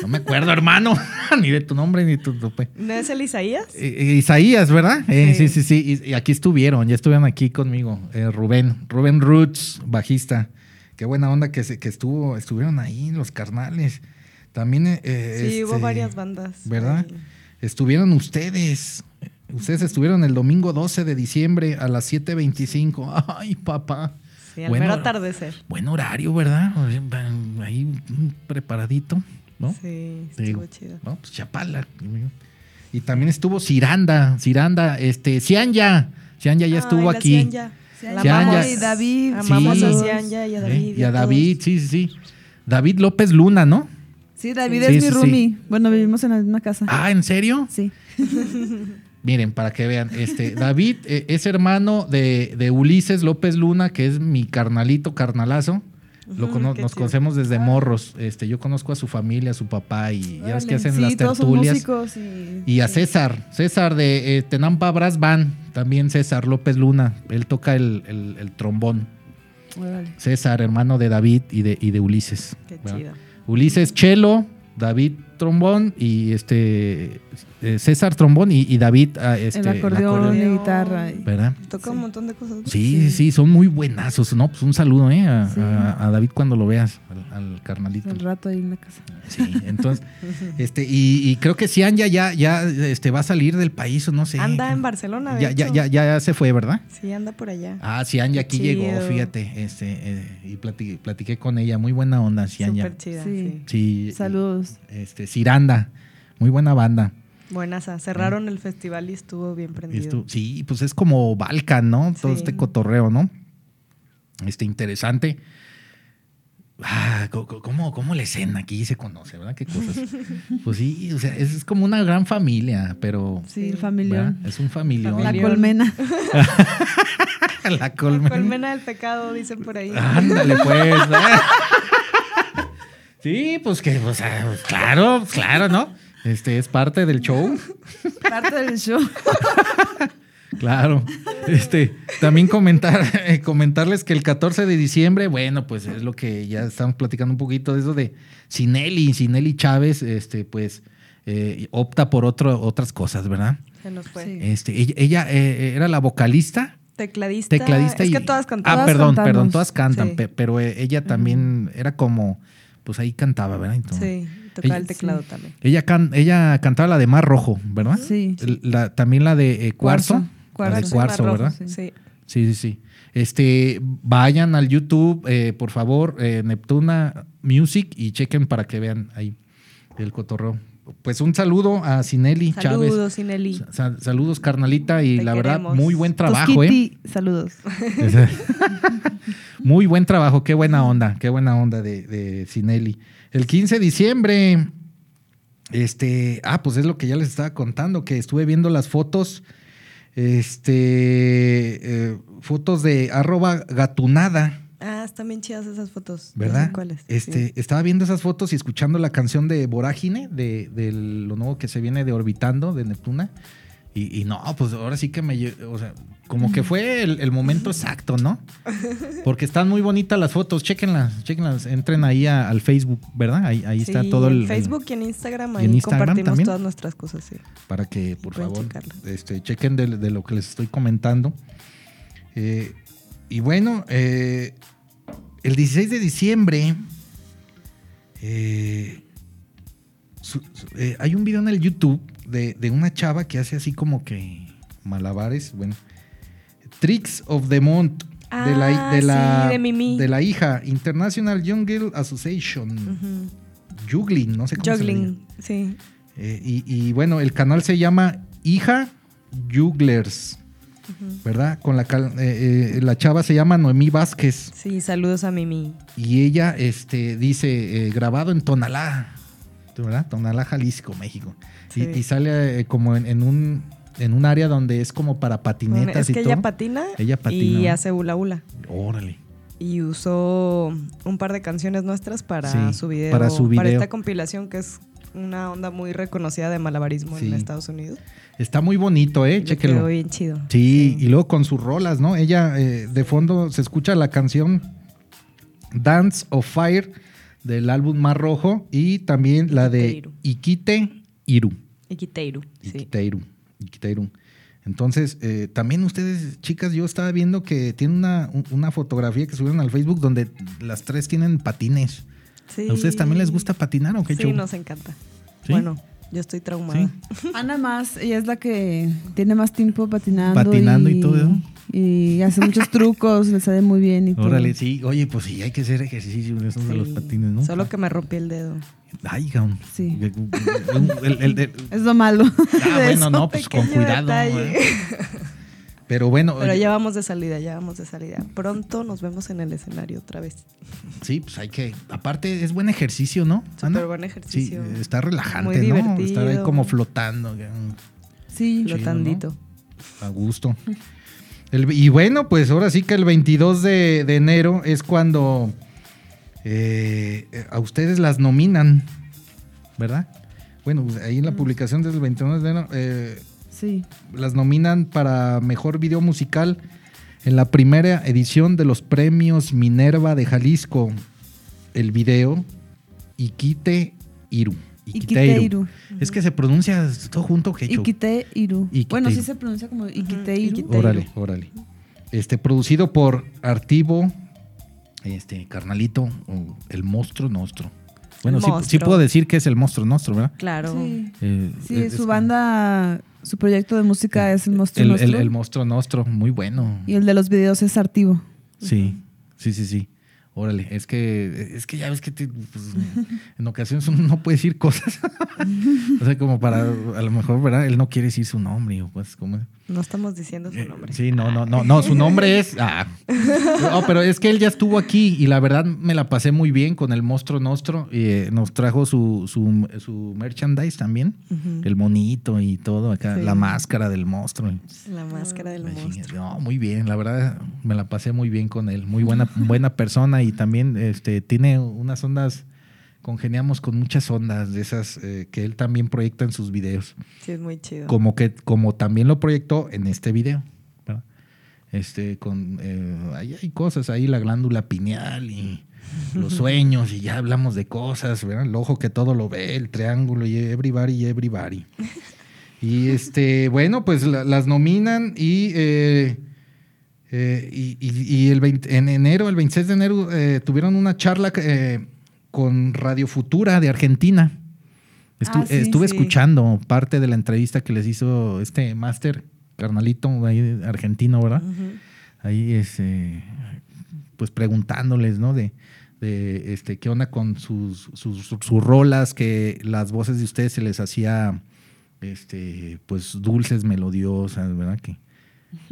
No me acuerdo, hermano, ni de tu nombre, ni tu... tu- pues. ¿No es el Isaías? Eh, eh, Isaías, ¿verdad? Eh, sí, Sí. sí, sí. Y, y aquí estuvieron, ya estuvieron aquí conmigo. Eh, Rubén, Rubén Roots, bajista. Qué buena onda que, se- que estuvo, estuvieron ahí los carnales. También. Sí, hubo este, varias bandas. ¿Verdad? Estuvieron ustedes. Ustedes estuvieron el domingo 12 de diciembre a las 7.25. Ay, papá. Sí, al Bueno, mero atardecer. Buen horario, ¿verdad? Ahí preparadito, ¿no? Sí, estuvo chido. No, pues Chapala. Y también estuvo Ciranda, Ciranda, este, Cianya. Cianya ya estuvo Ay, la aquí. Cianya. La Cianya. amamos. Y David. Amamos Sí. a Cianya y a ¿eh? David. Y a todos. David, sí, sí, sí. David López Luna, ¿no? Sí, David Sí, es sí, mi sí. roomie. Bueno, vivimos en la misma casa. Ah, ¿en serio? Sí. Miren, para que vean, este, David eh, es hermano de, de Ulises López Luna, que es mi carnalito, carnalazo. Lo cono- nos chido. conocemos desde morros. Este, yo conozco a su familia, a su papá, y ya ves que hacen sí, las tertulias. y, Y a César, César de eh, Tenampa Brass Band, también César López Luna, él toca el, el- el trombón. Órale. César, hermano de David y de, y de Ulises. Qué chido. Ulises Chelo, David trombón y este eh, César trombón y, y David ah, este, el acordeón, acordeón. y guitarra. ¿verdad? Toca un montón de cosas. ¿no? Sí, sí, sí, son muy buenazos. No, pues un saludo, ¿eh? A, Sí. a- a David cuando lo veas, al, al carnalito. El rato ahí en la casa. Sí, entonces, este, y, y creo que Cianya ya, ya, este, va a salir del país, o no sé. Anda en Barcelona, de Ya, ya, hecho. ya, ya se fue, ¿verdad? Sí, anda por allá. Ah, Cianya aquí llegó, fíjate, este, eh, y platiqué, platiqué con ella, muy buena onda, Cianya. Súper chida, Sí. sí. Sí. Saludos. Este, Ciranda, muy buena banda. Buenas. ah, Cerraron el festival y estuvo bien prendido. sí, pues es como Balkan, ¿no? Todo Sí. este cotorreo, ¿no? Este interesante. Ah, ¿cómo, cómo la escena aquí se conoce, verdad? Qué cosas. Pues sí, o sea, es, es como una gran familia, pero. Sí, el familión. ¿verdad? Es un familión. La colmena. La La colmena. colmena del pecado, dicen por ahí. Ándale, pues. Sí, pues que, o sea, pues claro, claro, ¿no? Este es parte del show. Parte del show. Claro. Este, también comentar, eh, comentarles que el 14 de diciembre, bueno, pues es lo que ya estamos platicando un poquito de eso de Sinelli, Sinelli Chávez, este, pues eh, opta por otro, otras cosas, ¿verdad? Se nos fue. Sí. Este, ella ella, eh, era la vocalista, Tecladista. tecladista es y que todas Ah, cantaban. Todas perdón, cantamos. perdón, todas cantan, Sí. pe- pero eh, ella también era como, pues ahí cantaba, ¿verdad? Entonces, Sí, tocaba el teclado sí. también. Ella, can- ella cantaba la de Mar Rojo, ¿verdad? Sí. La- también la de eh, Cuarzo. Cuarzo. La de Cuarzo, Rojo, ¿verdad? sí. Sí. Sí, sí. Este, vayan al YouTube, eh, por favor, eh, Neptuna Music y chequen para que vean ahí el cotorreo. Pues un saludo a Sinelli Chávez. Saludos, Sineli. Sa- saludos, carnalita, y Te la verdad, muy buen trabajo, ¿eh? Saludos. Muy buen trabajo, qué buena onda, qué buena onda de, de Sinelli. El 15 de diciembre, este, ah, pues es lo que ya les estaba contando, que estuve viendo las fotos, este, eh, fotos de arroba gatunada, Ah, están bien chidas esas fotos. Sé ¿verdad? ¿Cuáles? Este, Sí. estaba viendo esas fotos y escuchando la canción de Vorágine, de, de lo nuevo que se viene de Orbitando, de Neptuna. Y, y no, pues ahora sí que me, o sea, como que fue el, el momento exacto, ¿no? Porque están muy bonitas las fotos, chéquenlas, chéquenlas, entren ahí a- al Facebook, ¿verdad? Ahí, ahí está todo el... En Facebook y en Instagram, ahí en Instagram compartimos también. todas nuestras cosas, sí. para que por Pueden favor este, chequen de, de lo que les estoy comentando. Eh, y bueno, eh, el 16 de diciembre eh, su- su- eh, hay un video en el YouTube de, de una chava que hace así como que malabares, bueno, Tricks of the de la, Ah, de, la, sí, de Mimi. de la hija International Young Girl Association Ujú. Juggling no sé cómo se le diga. Juggling, sí. Eh, y, y bueno, el canal se llama Hija Jugglers, ¿verdad? Con la, eh, eh, la chava se llama Noemí Vázquez Sí, saludos a Mimi. y ella este, dice, grabado en Tonalá, ¿verdad? Tonalá, Jalisco, México. Y- Sí. Y, sale eh, como en, en un, en un área donde es como para patinetas es y que todo. ella patina, Ella patina, y hace hula hula. Órale. Y usó un par de canciones nuestras para Sí, su video. para su video. esta compilación que es una onda muy reconocida de malabarismo Sí. en Estados Unidos. Está muy bonito, ¿eh? Le Chéquenlo. quedó bien chido. Sí, y luego con sus rolas, ¿no? Ella eh, de fondo se escucha la canción Dance of Fire del álbum Mar Rojo y también la de. Iquite Iru. Iquiteiru, sí. Iquiteiru. Iquiteiru. Entonces, eh, también ustedes, chicas, yo estaba viendo que tiene una, un- una fotografía que subieron al Facebook donde las tres tienen patines. Sí. ¿A ustedes también les gusta patinar o qué Sí, show? nos encanta. ¿Sí? Bueno, yo estoy traumada. Ana más, ella es la que tiene más tiempo patinando. Patinando y todo. Y hace muchos trucos, le sale muy bien y todo. Órale, sí. Oye, pues sí, hay que hacer ejercicio de esos de los Sí. patines, ¿no? Solo que me rompí el dedo. Ay, cabrón. Sí. El- el- el- Es lo malo. Ah, bueno, eso. no, pues con cuidado. Pero bueno, Pero ya vamos de salida, ya vamos de salida. Pronto nos vemos en el escenario otra vez. sí, pues hay que. Aparte, es buen ejercicio, ¿no? Súper buen ejercicio. Sí, está relajante, Muy ¿no? Estar ahí como flotando. mm, Sí. Chido, Flotandito. A gusto. El- y bueno, pues ahora sí que el 22 de, de enero es cuando eh, a ustedes las nominan, ¿verdad? Bueno, pues ahí en la publicación del 22 de enero eh, Sí. las nominan para mejor video musical en la primera edición de los premios Minerva de Jalisco. El video Iquite Iru. Iquiteiru. Es que se pronuncia todo junto, que Iquiteiru. Iquiteiru. Bueno, sí se pronuncia como Iquiteiru. Órale, órale. Este, producido por Artivo, este, carnalito, el monstruo nostro. Bueno, sí, sí puedo decir que es el monstruo nostro, ¿verdad? Claro. Sí. Eh, Sí, es- su es- banda, su proyecto de música es el Monstruo El, Nostro. el, el monstruo nostro, muy bueno. y el de los videos es Artivo. Sí, sí, sí, sí. Órale, es que, es que ya ves que te- pues, en ocasiones uno no puede decir cosas. o sea, como para, a lo mejor, ¿verdad? Él no quiere decir su nombre o pues como... No estamos diciendo su Eh, nombre. Sí, no, no, no, no, su nombre es. Ah. No, pero es que él ya estuvo aquí y la verdad me la pasé muy bien con el monstruo nostro. y, eh, nos trajo su, su, su merchandise también, el monito y todo acá, Sí. la máscara del monstruo. La máscara del chingué. monstruo. No, muy bien, la verdad me la pasé muy bien con él. Muy buena, buena persona y también este, tiene unas ondas congeniamos con muchas ondas de esas eh, que él también proyecta en sus videos. Sí, es muy chido. Como que, como también lo proyectó en este video. ¿verdad? Este, con eh, ahí hay cosas ahí, la glándula pineal y los sueños, y ya hablamos de cosas, ¿verdad? El ojo que todo lo ve, el triángulo, y everybody, everybody. Y este, bueno, pues la- las nominan y, eh, eh, y, y- y el 20 en enero, el 26 de enero, eh, tuvieron una charla eh, con Radio Futura de Argentina. Estu- Ah, sí, estuve sí. escuchando parte de la entrevista que les hizo este máster, carnalito ahí argentino, ¿verdad? Ahí es, eh, pues preguntándoles, ¿no? De, de, este, qué onda con sus, sus, sus rolas, que las voces de ustedes se les hacía, este, pues dulces, melodiosas, ¿verdad? Que,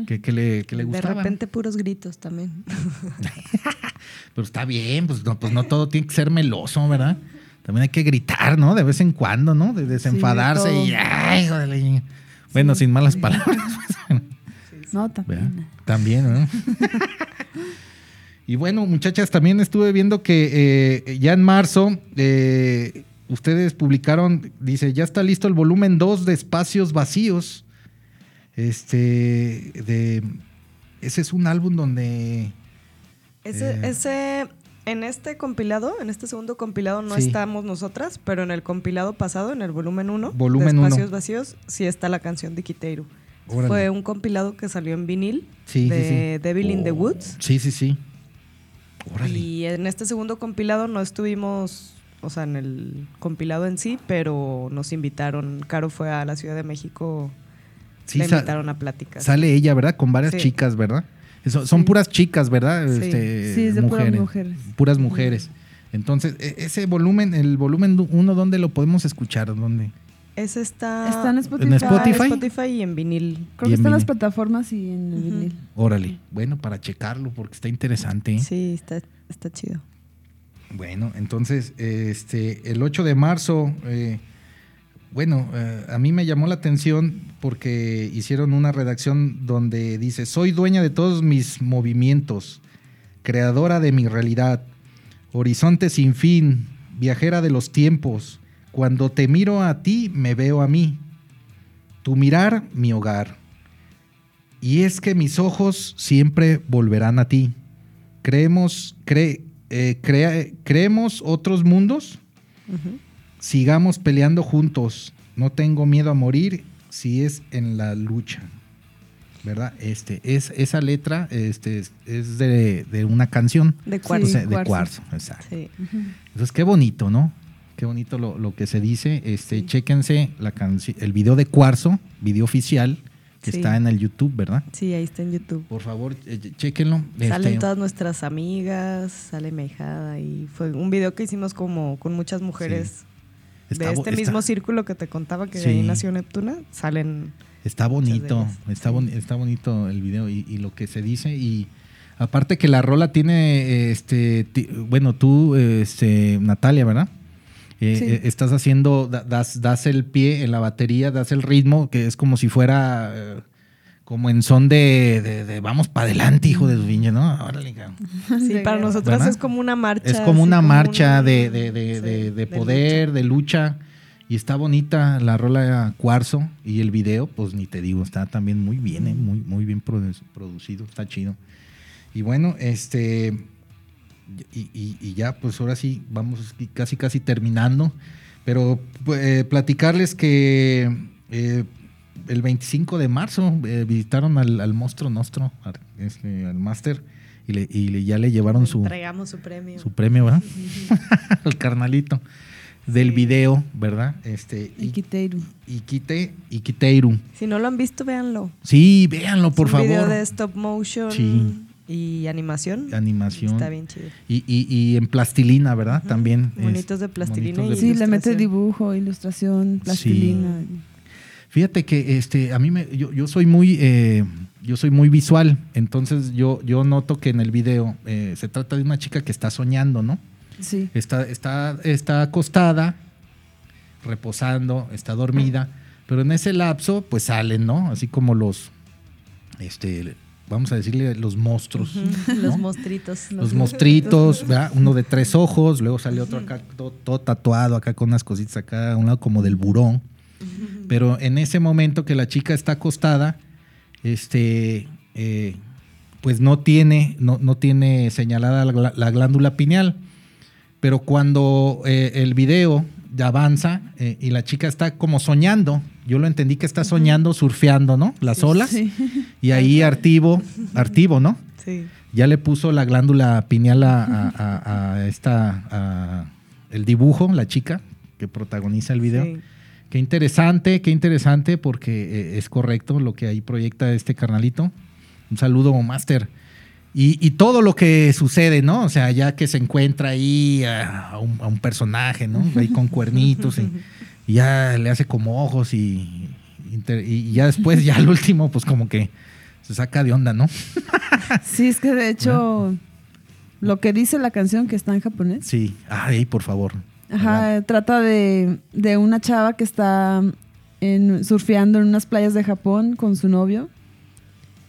que, que le, que le De repente puros gritos también. Pero está bien, pues no, pues no todo tiene que ser meloso, ¿verdad? También hay que gritar, ¿no? De vez en cuando, ¿no? De desenfadarse y ¡ay, joder! Bueno, sin malas palabras. No, ¿verdad? también. También, ¿no? y bueno, muchachas, también estuve viendo que eh, ya en marzo eh, ustedes publicaron, dice, ya está listo el volumen 2 de Espacios Vacíos. Este, de, ese es un álbum donde... Ese, Eh. ese, en este compilado, en este segundo compilado no Sí. estamos nosotras, pero en el compilado pasado, en el volumen 1, Volumen de uno. Espacios Vacíos, sí está la canción de Quiteiro. Órale. Fue un compilado que salió en vinil Sí, sí, de sí. Devil in the Woods. Sí, sí, sí. Órale. Y en este segundo compilado no estuvimos, o sea, en el compilado en sí, pero nos invitaron. Caro fue a la Ciudad de México, Sí, la invitaron a pláticas. Sale ella, ¿verdad? Con varias Sí. chicas, ¿verdad? Eso- son Sí. puras chicas, ¿verdad? Sí. Este, Sí, es de puras mujeres. Puras mujeres. Entonces, e- ese volumen, el volumen uno, ¿dónde lo podemos escuchar? ¿Dónde? Ese está, Está en Spotify. ¿En Spotify? y en vinil. Creo que está en las plataformas y en el Ujú. vinil. Órale. Bueno, para checarlo, porque está interesante. ¿eh? Sí, está, está chido. Bueno, entonces, este, el 8 de marzo, eh, bueno, eh, a mí me llamó la atención porque hicieron una redacción donde dice, soy dueña de todos mis movimientos, creadora de mi realidad, horizonte sin fin, viajera de los tiempos, cuando te miro a ti, me veo a mí, tu mirar, mi hogar. Y es que mis ojos siempre volverán a ti. Creemos, cre- eh, crea- creemos otros mundos, Ujú. Sigamos peleando juntos. No tengo miedo a morir si es en la lucha. ¿Verdad? Este, es, esa letra este, es, es de, de una canción. De Sí. cuarzo. O sea, de cuarzo. exacto. Sí. Entonces, qué bonito, ¿no? Qué bonito lo, lo que se dice. Este, Sí. Chéquense la el video de Cuarzo, video oficial, que está en el YouTube, ¿verdad? Sí, ahí está en YouTube. Por favor, eh, chéquenlo. Salen Este, todas nuestras amigas, sale Mejada y fue un video que hicimos como con muchas mujeres está de este está- mismo círculo que te contaba que de ahí nació Neptuna. Salen Está bonito, está, Sí. boni- está bonito el video y, y lo que se dice. Y aparte que la rola tiene, este, bueno, tú, este, Natalia, ¿verdad? Eh, Sí. eh, estás haciendo, da- das, das el pie en la batería, das el ritmo, que es como si fuera, eh, como en son de, de- de vamos para adelante, hijo de su pinche, ¿no? Órale, cabrón. Sí, para ¿Verdad? es como una marcha. Es como una marcha de, de- de- sí, de- de lucha. poder, de lucha. Y está bonita la rola Cuarzo y el video, pues ni te digo, está también muy bien, eh, muy, muy bien produ- producido, está chido. Y bueno, este, y, y- y ya, pues ahora sí, vamos casi casi terminando. Pero eh, platicarles que eh, el 25 de marzo eh, visitaron al, al monstruo nostro, al, este, al máster, y, le, y le- ya le llevaron su, Entregamos su premio. su premio, ¿verdad? el carnalito del Sí. video, ¿verdad? Este, Y y, Quiteiru. Iquite, Iquiteiru. Si no lo han visto, véanlo. Sí, véanlo, por Es un favor. video de stop motion Sí. y animación. Animación. Está bien chido. Y, y- y en plastilina, ¿verdad? También. Monitos de plastilina monitos Sí, le mete dibujo, ilustración, plastilina. Fíjate que este, a mí me, yo, yo soy muy, eh, yo soy muy visual, entonces yo, yo noto que en el video eh, se trata de una chica que está soñando, ¿no? Sí. Está, está, está acostada, reposando, está dormida, pero en ese lapso, pues salen, ¿no? Así como los, este, vamos a decirle los monstruos. Los ¿no? mostritos. Los mostritos, ¿verdad? Uno de tres ojos, luego sale otro acá todo, todo tatuado, acá con unas cositas acá, a un lado como del burón. Pero en ese momento que la chica está acostada, este, eh, pues no tiene, no, no tiene señalada la, glándula pineal. Pero cuando eh, el video avanza eh, y la chica está como soñando, yo lo entendí que está soñando, surfeando, ¿no? Las olas. Sí. Y ahí Artivo, Artivo, ¿no? Sí. ya le puso la glándula pineal a, a- a- a esta a el dibujo, la chica que protagoniza el video. Sí. Qué interesante, qué interesante, porque eh, es correcto lo que ahí proyecta este carnalito. Un saludo, Master. Y, y todo lo que sucede, ¿no? O sea, ya que se encuentra ahí a, a un, a un personaje, ¿no? Ahí con cuernitos y, y ya le hace como ojos y ya después, ya al último, pues como que se saca de onda, ¿no? Sí, es que de hecho, lo que dice la canción que está en japonés, Sí. Ay, por favor. Ajá, trata de, de una chava que está en, surfeando en unas playas de Japón con su novio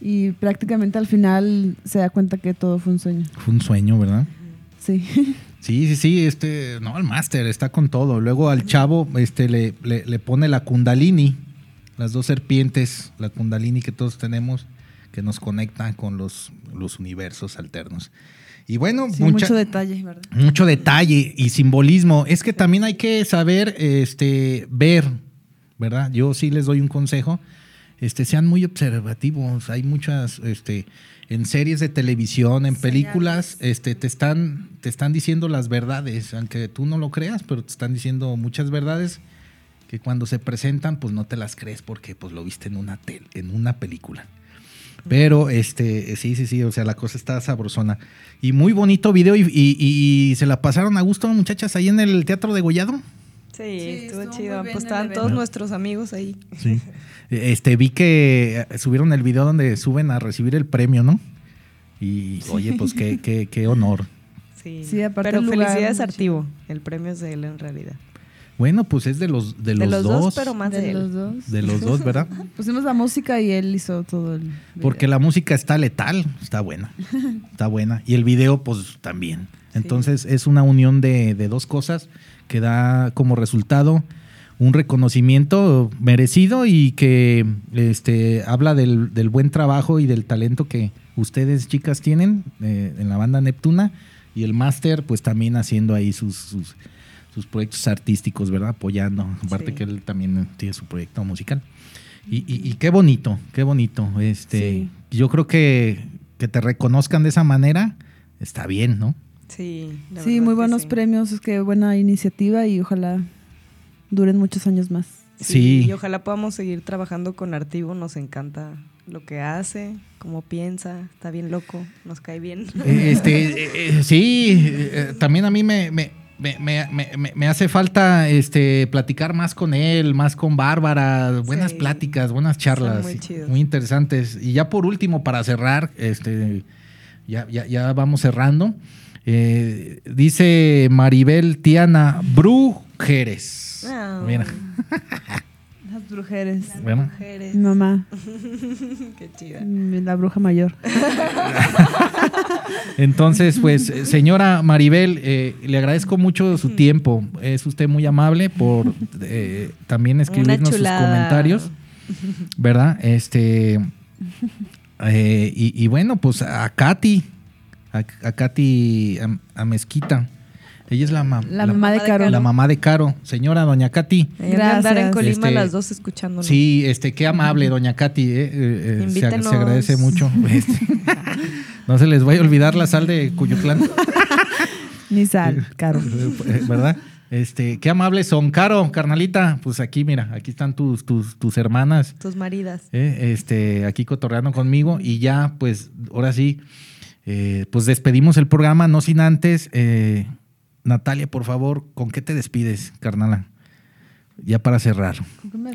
y prácticamente al final se da cuenta que todo fue un sueño. Fue un sueño, ¿verdad? Sí. Sí, sí, sí, este, no, el máster está con todo. Luego al chavo, este, le, le, le pone la kundalini, las dos serpientes, la kundalini que todos tenemos, que nos conecta con los, los universos alternos. Y bueno, Sí, mucha- mucho detalle, ¿verdad? mucho detalle y simbolismo. Es que también hay que saber este, ver, ¿verdad? Yo sí les doy un consejo. Este, sean muy observativos. Hay muchas, este, en series de televisión, en películas, este, te están, te están diciendo las verdades, aunque tú no lo creas, pero te están diciendo muchas verdades que cuando se presentan, pues no te las crees porque pues lo viste en una tel- en una película. Pero este, sí, sí, sí, o sea, la cosa está sabrosona. Y muy bonito video y, y- y se la pasaron a gusto, muchachas, ahí en el Teatro de Gollado. Sí, estuvo chido. Pues estaban todos nuestros amigos ahí. Sí. Este, vi que eh, subieron el video donde suben a recibir el premio, ¿no? Y oye, pues qué, qué, qué honor. Sí, Sí, aparte pero el lugar, felicidades Artivo. El premio es de él en realidad. Bueno, pues es de los, de los, de los dos, dos. pero más de, De él. los dos. De los dos, ¿verdad? Pusimos la música y él hizo todo el video. Porque la música está letal, está buena, está buena. Y el video, pues también. Entonces es una unión de, de dos cosas que da como resultado un reconocimiento merecido y que este, habla del, del buen trabajo y del talento que ustedes, chicas, tienen eh, en la banda Neptuna. Y el máster, pues también haciendo ahí sus, sus, sus proyectos artísticos, ¿verdad? Apoyando. Aparte Sí. que él también tiene su proyecto musical. Y, y- y qué bonito, qué bonito. Este, Yo creo que que te reconozcan de esa manera está bien, ¿no? Sí, la Sí, muy buenos sí. premios, es que buena iniciativa y ojalá duren muchos años más. Sí. Y ojalá podamos seguir trabajando con Artivo. Nos encanta lo que hace, cómo piensa. Está bien loco, nos cae bien. Eh, Este, eh, eh, sí, eh, también a mí me, me, me- me- me- me hace falta este, platicar más con él, más con Bárbara, buenas Sí. pláticas, buenas charlas, muy muy interesantes. Y ya por último, para cerrar, este, ya, ya, ya vamos cerrando. Eh, dice Maribel Tiana Brujeres. Ah. Mira, Las brujeres. bueno. Mujeres. Mi mamá, Qué chida. mm, la bruja mayor. Entonces, pues, señora Maribel, eh, le agradezco mucho su tiempo. Es usted muy amable por eh, también escribirnos sus comentarios, ¿verdad? Este, eh, y, y bueno, pues a Katy, a, a Katy a Mezquita. Ella es la, mam- La mamá de Caro. la mamá de Caro. Señora doña Katy. De andar en Gracias. Colima Este, las dos escuchándonos. Sí, este, qué amable, doña Katy. eh, eh, eh, se, ag- Invítenos. se agradece mucho. Este, no se les vaya a olvidar la sal de Cuyutlán. Ni sal, caro. Eh, ¿Verdad? Este, qué amables son. Caro, carnalita, pues aquí, mira, aquí están tus, tus, tus hermanas. Tus maridas. eh, este, aquí cotorreando conmigo. Y ya, pues, ahora sí, eh, pues despedimos el programa, no sin antes. eh, Natalia, por favor, ¿con qué te despides, carnala? Ya para cerrar.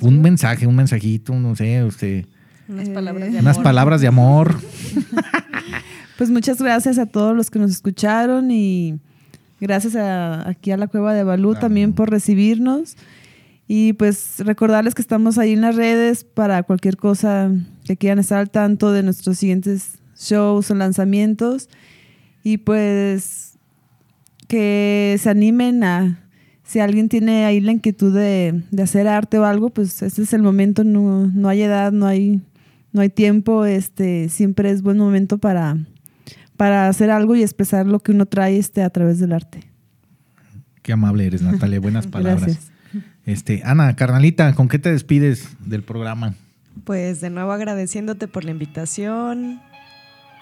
Un mensaje, un mensajito, no sé, usted, Unas Eh, palabras de unas amor. palabras de amor. Pues muchas gracias a todos los que nos escucharon y gracias a, aquí a la Cueva de Balú Claro. también por recibirnos. Y pues recordarles que estamos ahí en las redes para cualquier cosa que quieran estar al tanto de nuestros siguientes shows o lanzamientos. Y pues que se animen a, si alguien tiene ahí la inquietud de, de hacer arte o algo, pues este es el momento, no, no hay edad, no hay, no hay tiempo, este, siempre es buen momento para, para hacer algo y expresar lo que uno trae este, a través del arte. Qué amable eres, Natalia. Buenas palabras. Gracias. Este, Ana, carnalita, ¿con qué te despides del programa? Pues de nuevo agradeciéndote por la invitación.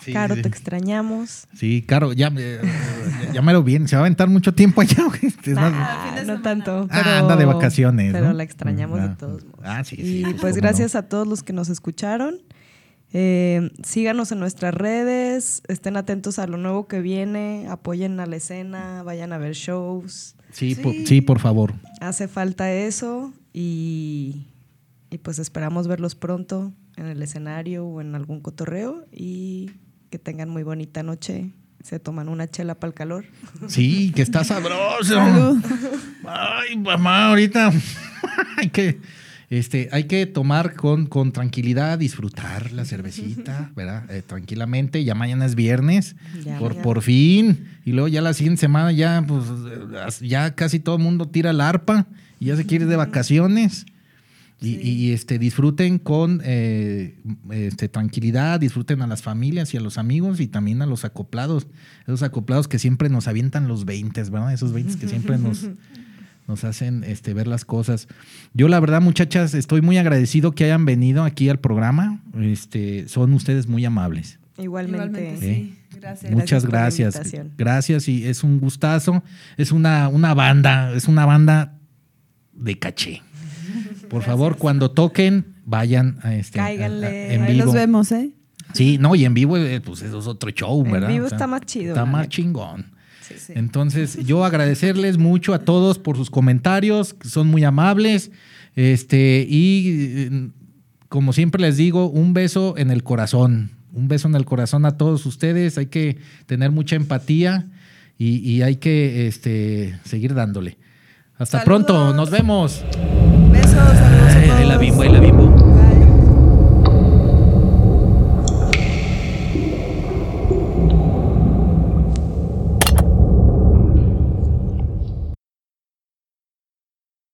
Sí, Caro, sí. te extrañamos. Sí, Caro, ya, ya, ya me lo bien. Se va a aventar mucho tiempo allá. más- Ah, no tanto. Ah, anda de vacaciones, Pero ¿no? la extrañamos Ah, de todos modos. ah, sí, sí, Y pues, pues gracias a todos los que nos escucharon. Eh, síganos en nuestras redes, estén atentos a lo nuevo que viene, apoyen a la escena, vayan a ver shows. Sí, por, sí, por favor. Hace falta eso y, y pues esperamos verlos pronto en el escenario o en algún cotorreo y que tengan muy bonita noche. Se toman una chela para el calor. Sí, que está sabroso. Ay, mamá, ahorita hay que, este, hay que tomar con, con tranquilidad, disfrutar la cervecita, ¿verdad? Eh, tranquilamente. Ya mañana es viernes, Ya por, por fin. Y luego ya la siguiente semana ya, pues, ya casi todo el mundo tira la arpa y ya se quiere ir de vacaciones. Y, y, este, disfruten con eh, este, tranquilidad, disfruten a las familias y a los amigos y también a los acoplados. Esos acoplados que siempre nos avientan los 20, ¿verdad? Esos 20 que siempre nos, nos hacen este, ver las cosas. Yo, la verdad, muchachas, estoy muy agradecido que hayan venido aquí al programa. Este, son ustedes muy amables. Igualmente. Igualmente, ¿eh? sí. Gracias. Muchas gracias. invitación. Gracias y es un gustazo. Es una, una banda, es una banda de caché. Por favor, cuando toquen, vayan a este a- a- Cáiganle. en Ahí vivo. los vemos, ¿eh? Sí, no, y en vivo, eh, pues eso es otro show, En ¿verdad? vivo está más chido, Está más chingón. Sí. Entonces, yo agradecerles mucho a todos por sus comentarios, que son muy amables. Este, y eh, como siempre les digo, un beso en el corazón. Un beso en el corazón a todos ustedes. Hay que tener mucha empatía y, y hay que este, seguir dándole. Hasta Saludos. pronto, nos vemos. Saludos a Ay, la la.